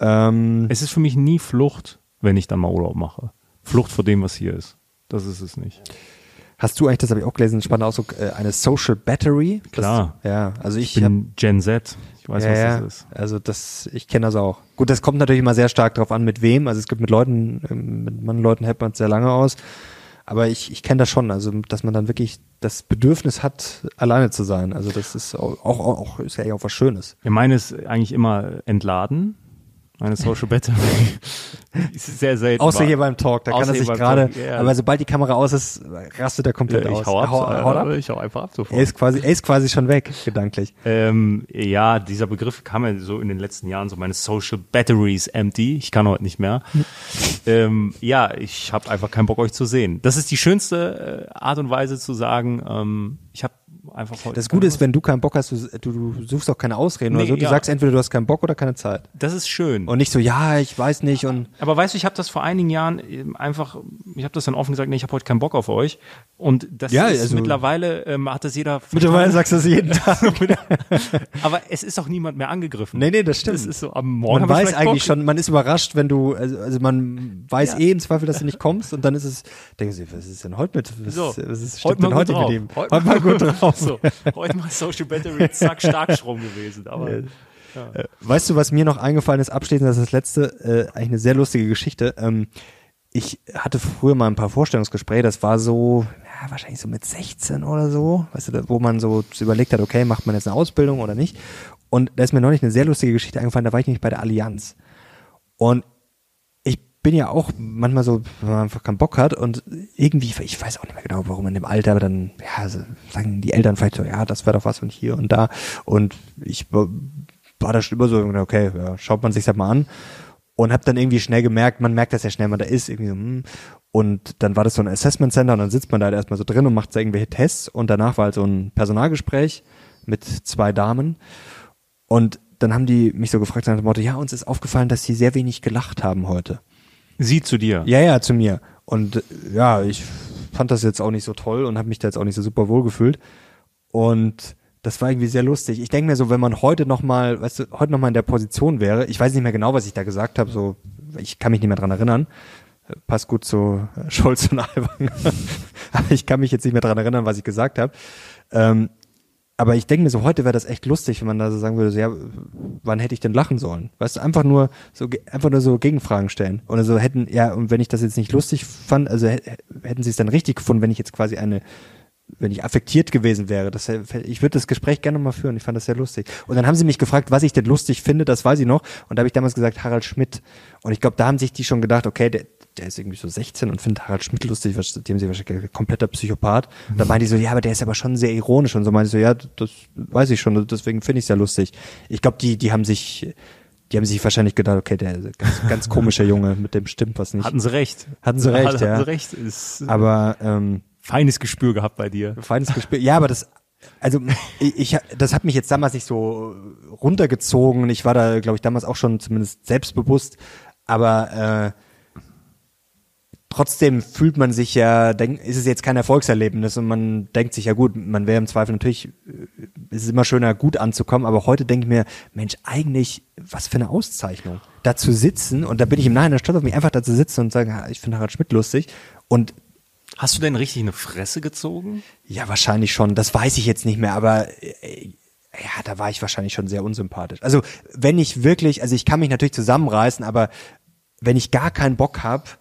Ähm, Es ist für mich nie Flucht, wenn ich dann mal Urlaub mache. Flucht vor dem, was hier ist. Das ist es nicht. Hast du eigentlich, das habe ich auch gelesen, spannender Ausdruck, äh, eine Social Battery? Das, Klar. Ja, also ich, Ich hab- bin Gen Z. Ich weiß, ja, was das ist. Also das, ich kenne das auch. Gut, das kommt natürlich immer sehr stark drauf an, mit wem. Also es gibt mit Leuten, ähm, mit manchen Leuten hält man es sehr lange aus. Aber ich, ich kenne das schon, also dass man dann wirklich das Bedürfnis hat, alleine zu sein. Also das ist auch, auch, auch ist ja auch was Schönes. Ja, meine ist eigentlich immer entladen. Meine Social Battery ist sehr selten. Außer mal. hier beim Talk, da kann Außer er hier sich gerade, ja. aber sobald die Kamera aus ist, rastet er komplett aus. ich hau ab, Hau- haut ab. Ich hau einfach ab sofort. Er ist quasi, er ist quasi schon weg, gedanklich. Ähm, ja, dieser Begriff kam ja so in den letzten Jahren, so meine Social Batteries empty. Ich kann heute nicht mehr. ähm, ja, ich habe einfach keinen Bock, euch zu sehen. Das ist die schönste äh, Art und Weise zu sagen, ähm, ich habe einfach heute. Das Gute ist, wenn du keinen Bock hast, du, du, suchst auch keine Ausreden Nee, oder so. Du ja. sagst entweder du hast keinen Bock oder keine Zeit. Das ist schön. Und nicht so, ja, ich weiß nicht und Aber weißt du, ich habe das vor einigen Jahren eben einfach, ich habe das dann offen gesagt, nee, ich habe heute keinen Bock auf euch. Und das Ja, ist also- mittlerweile ähm, hat das jeder. mittlerweile sagst du das jeden Tag. Aber es ist auch niemand mehr angegriffen. nee, nee, das stimmt. Das ist so am Morgen. man weiß eigentlich Bock. schon, man ist überrascht, wenn du, also, also man weiß Ja. eh im Zweifel, dass du nicht kommst und dann ist es, denken sie, was ist denn heute mit, was, So, was ist, heute denn heute drauf. mit ihm? Heute Heute mal gut drauf. So, heute mal Social Battery, zack, Starkstrom gewesen. Aber Äh, Weißt du, was mir noch eingefallen ist, abschließend, das ist das letzte, äh, eigentlich eine sehr lustige Geschichte. Ähm, ich hatte früher mal ein paar Vorstellungsgespräche, das war so, ja, wahrscheinlich so mit 16 oder so, weißt du, wo man so überlegt hat, okay, macht man jetzt eine Ausbildung oder nicht? Und da ist mir neulich eine sehr lustige Geschichte eingefallen, da war ich nämlich bei der Allianz. Und bin ja auch manchmal so, wenn man einfach keinen Bock hat und irgendwie, ich weiß auch nicht mehr genau, warum in dem Alter, aber dann, ja, sagen die Eltern vielleicht so, ja, das wäre doch was und hier und da. Und ich war, da schon immer so, okay, ja, schaut man sich das mal an. Und habe dann irgendwie schnell gemerkt, man merkt das ja schnell, man da ist irgendwie so, hm. Und dann war das so ein Assessment Center und dann sitzt man da halt erstmal so drin und macht so irgendwelche Tests und danach war halt so ein Personalgespräch mit zwei Damen. Und dann haben die mich so gefragt nach dem Motto, ja, uns ist aufgefallen, dass sie sehr wenig gelacht haben heute. Sie zu dir. Ja, ja, zu mir. Und äh, ja, ich fand das jetzt auch nicht so toll und habe mich da jetzt auch nicht so super wohl gefühlt. Und das war irgendwie sehr lustig. Ich denke mir so, wenn man heute noch mal, weißt du, heute noch mal in der Position wäre, ich weiß nicht mehr genau, was ich da gesagt habe, so, ich kann mich nicht mehr dran erinnern. Passt gut zu äh, Scholz und Alban. Aber ich kann mich jetzt nicht mehr dran erinnern, was ich gesagt habe. Ähm, aber ich denke mir so, heute wäre das echt lustig, wenn man da so sagen würde, so, ja, wann hätte ich denn lachen sollen? Weißt du, einfach nur so, einfach nur so Gegenfragen stellen. Oder so hätten, ja, und wenn ich das jetzt nicht lustig fand, also hä- hätten sie es dann richtig gefunden, wenn ich jetzt quasi eine, wenn ich affektiert gewesen wäre. Das, ich würde das Gespräch gerne mal führen. Ich fand das sehr lustig. Und dann haben sie mich gefragt, was ich denn lustig finde, das weiß ich noch. Und da habe ich damals gesagt, Harald Schmidt. Und ich glaube, da haben sich die schon gedacht, okay, der, der ist irgendwie so 16 und findet Harald Schmidt lustig, was- haben sie wahrscheinlich kompletter Psychopath. Und dann meinte die so, ja, aber der ist aber schon sehr ironisch. Und so meinte ich so, ja, das weiß ich schon, deswegen finde ich es ja lustig. Ich glaube, die, die haben sich, die haben sich wahrscheinlich gedacht, okay, der ist ein ganz, ganz komischer Junge, mit dem stimmt was nicht. Hatten sie recht. Hatten sie recht, Hatten ja. sie recht. Ist äh, aber ähm, feines Gespür gehabt bei dir. feines Gespür. Ja, aber das, also ich, ich, das hat mich jetzt damals nicht so runtergezogen. Ich war da, glaube ich, damals auch schon zumindest selbstbewusst. Aber äh, trotzdem fühlt man sich ja, ist es jetzt kein Erfolgserlebnis und man denkt sich ja gut, man wäre im Zweifel natürlich, äh, ist es immer schöner, gut anzukommen. Aber heute denke ich mir, Mensch, eigentlich, was für eine Auszeichnung, da zu sitzen und da bin ich im Nachhinein stolz auf mich, einfach da zu sitzen und sagen, ich finde Harald Schmidt lustig und Hast du denn richtig eine Fresse gezogen? ja, wahrscheinlich schon. Das weiß ich jetzt nicht mehr, aber äh, ja, da war ich wahrscheinlich schon sehr unsympathisch. Also wenn ich wirklich, also ich kann mich natürlich zusammenreißen, aber wenn ich gar keinen Bock hab,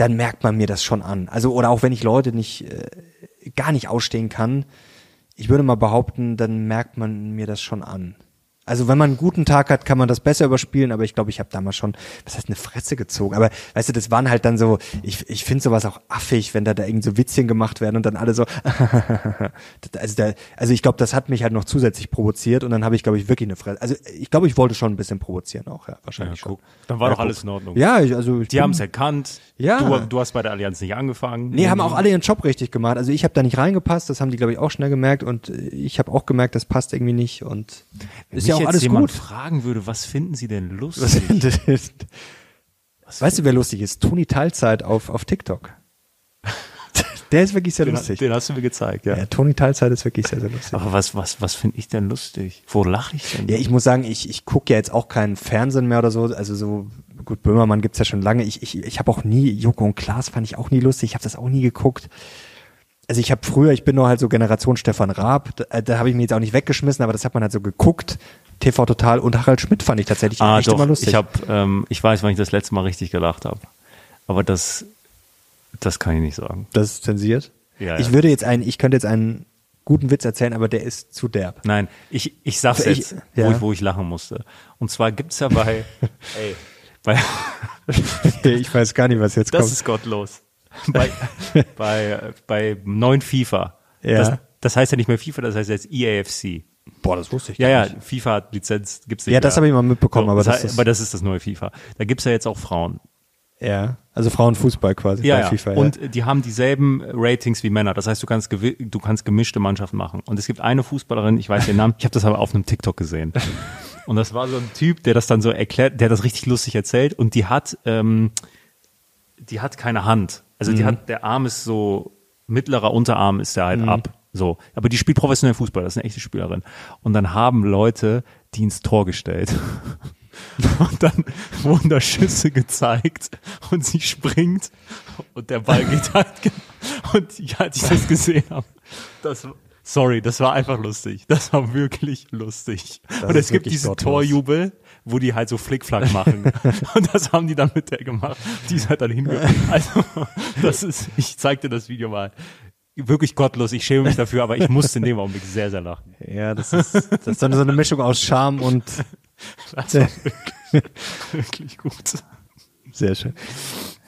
dann merkt man mir das schon an. Also oder auch wenn ich Leute nicht äh, gar nicht ausstehen kann, ich würde mal behaupten, dann merkt man mir das schon an. Also wenn man einen guten Tag hat, kann man das besser überspielen, aber ich glaube, ich habe damals schon, was heißt eine Fresse gezogen. Aber weißt du, das waren halt dann so, ich, ich finde sowas auch affig, wenn da da irgend so Witzchen gemacht werden und dann alle so, also, da, also ich glaube, das hat mich halt noch zusätzlich provoziert und dann habe ich, glaube ich, wirklich eine Fresse. Also ich glaube, ich wollte schon ein bisschen provozieren auch, ja, wahrscheinlich Ja, schon. Dann war Ja, doch alles in Ordnung. Ja, ich, also ich Die haben es erkannt. Ja. Du, du hast bei der Allianz nicht angefangen. Nee, haben auch alle ihren Job richtig gemacht. Also ich habe da nicht reingepasst, das haben die, glaube ich, auch schnell gemerkt und ich habe auch gemerkt, das passt irgendwie nicht und ist ja auch alles gut. fragen würde, was finden Sie denn Was lustig? Weißt du, wer lustig ist? Toni Teilzeit auf, auf TikTok. Der ist wirklich sehr Den, lustig. den hast du mir gezeigt, ja. Ja, Toni Teilzeit ist wirklich sehr, sehr lustig. Aber was, was, was finde ich denn lustig? Wo lache ich denn? Ja, ich muss sagen, ich, ich gucke ja jetzt auch keinen Fernsehen mehr oder so. Also so, gut, Böhmermann gibt's ja schon lange. Ich, ich, ich habe auch nie, Joko und Klaas fand ich auch nie lustig. Ich habe das auch nie geguckt. Also ich habe früher, ich bin nur halt so Generation Stefan Raab, da, äh, da habe ich mir jetzt auch nicht weggeschmissen, aber das hat man halt so geguckt. TV Total und Harald Schmidt fand ich tatsächlich ah, echt doch, immer lustig. ich habe, ähm, ich weiß, wann ich das letzte Mal richtig gelacht habe. Aber das, das kann ich nicht sagen. das ist zensiert. Ja, ich ja. würde jetzt einen, ich könnte jetzt einen guten Witz erzählen, aber der ist zu derb. Nein, ich, ich sag's Ich- jetzt, ja. wo, ich, wo ich lachen musste. Und zwar gibt's ja bei, ey, bei, ich weiß gar nicht, was jetzt das kommt. ist gottlos. Bei, bei, bei neuen FIFA. Ja. Das, das heißt ja nicht mehr FIFA, das heißt jetzt EAFC. Boah, das wusste ich Ja, ja, nicht. FIFA hat Lizenz, gibt's nicht Ja, das mehr. habe ich mal mitbekommen, aber das ist- aber das ist das neue FIFA. Da gibt's ja jetzt auch Frauen. Ja, also Frauenfußball quasi Ja, bei ja. FIFA. Und die haben dieselben Ratings wie Männer. Das heißt, du kannst du kannst gemischte Mannschaften machen. Und es gibt eine Fußballerin, ich weiß den Namen, ich habe das aber auf einem TikTok gesehen. Und das war so ein Typ, der das dann so erklärt, der das richtig lustig erzählt. Und die hat, ähm, die hat keine Hand. Also Mhm. die hat, der Arm ist so mittlerer Unterarm ist der Mhm. halt ab. So, aber die spielt professionell Fußball. Das ist eine echte Spielerin. Und dann haben Leute die ins Tor gestellt. Und dann wurden da Schüsse gezeigt und sie springt und der Ball geht halt. Und ja, als ich das gesehen habe, das, sorry, das war einfach lustig. Das war wirklich lustig. und ist es gibt diesen gottlos. Torjubel, wo die halt so Flickflack machen. und das haben die dann mit der gemacht. Die ist halt dann hinge... Also, das ist, ich zeig dir das Video mal. Wirklich gottlos, ich schäme mich dafür, aber ich musste in dem Augenblick sehr, sehr lachen. ja, das ist, das ist dann so eine Mischung aus Charme und Das war wirklich, wirklich gut. sehr schön.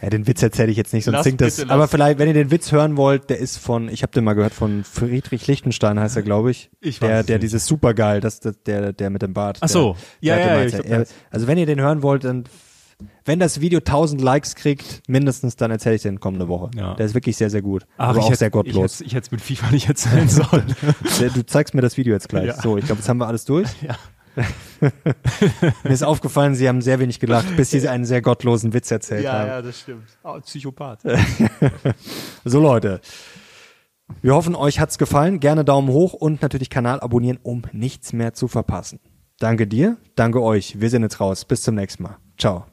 Ja, den Witz erzähle ich jetzt nicht, sonst Lass, singt das. bitte. Aber vielleicht, wenn ihr den Witz hören wollt, der ist von, ich habe den mal gehört, von Friedrich Lichtenstein heißt er, glaube ich. Ich weiß der, der nicht. dieses Supergeil, das, das, der, der mit dem Bart. Ach so. der, Ja, der ja, mal glaub, der- Also wenn ihr den hören wollt, dann, wenn das Video 1000 Likes kriegt, mindestens, dann erzähle ich den kommende Woche. Ja. Der ist wirklich sehr, sehr gut. Ach, aber ich auch hätte- sehr gottlos. Ich hätte, es mit FIFA nicht erzählen sollen. Du zeigst mir das Video jetzt gleich. Ja. So, ich glaube, jetzt haben wir alles durch. ja. Mir ist aufgefallen, Sie haben sehr wenig gelacht, bis Sie einen sehr gottlosen Witz erzählt haben. das stimmt. Oh, Psychopath. So Leute, wir hoffen, euch hat's gefallen. Gerne Daumen hoch und natürlich Kanal abonnieren, um nichts mehr zu verpassen. Danke dir, danke euch. Wir sind jetzt raus. Bis zum nächsten Mal. Ciao.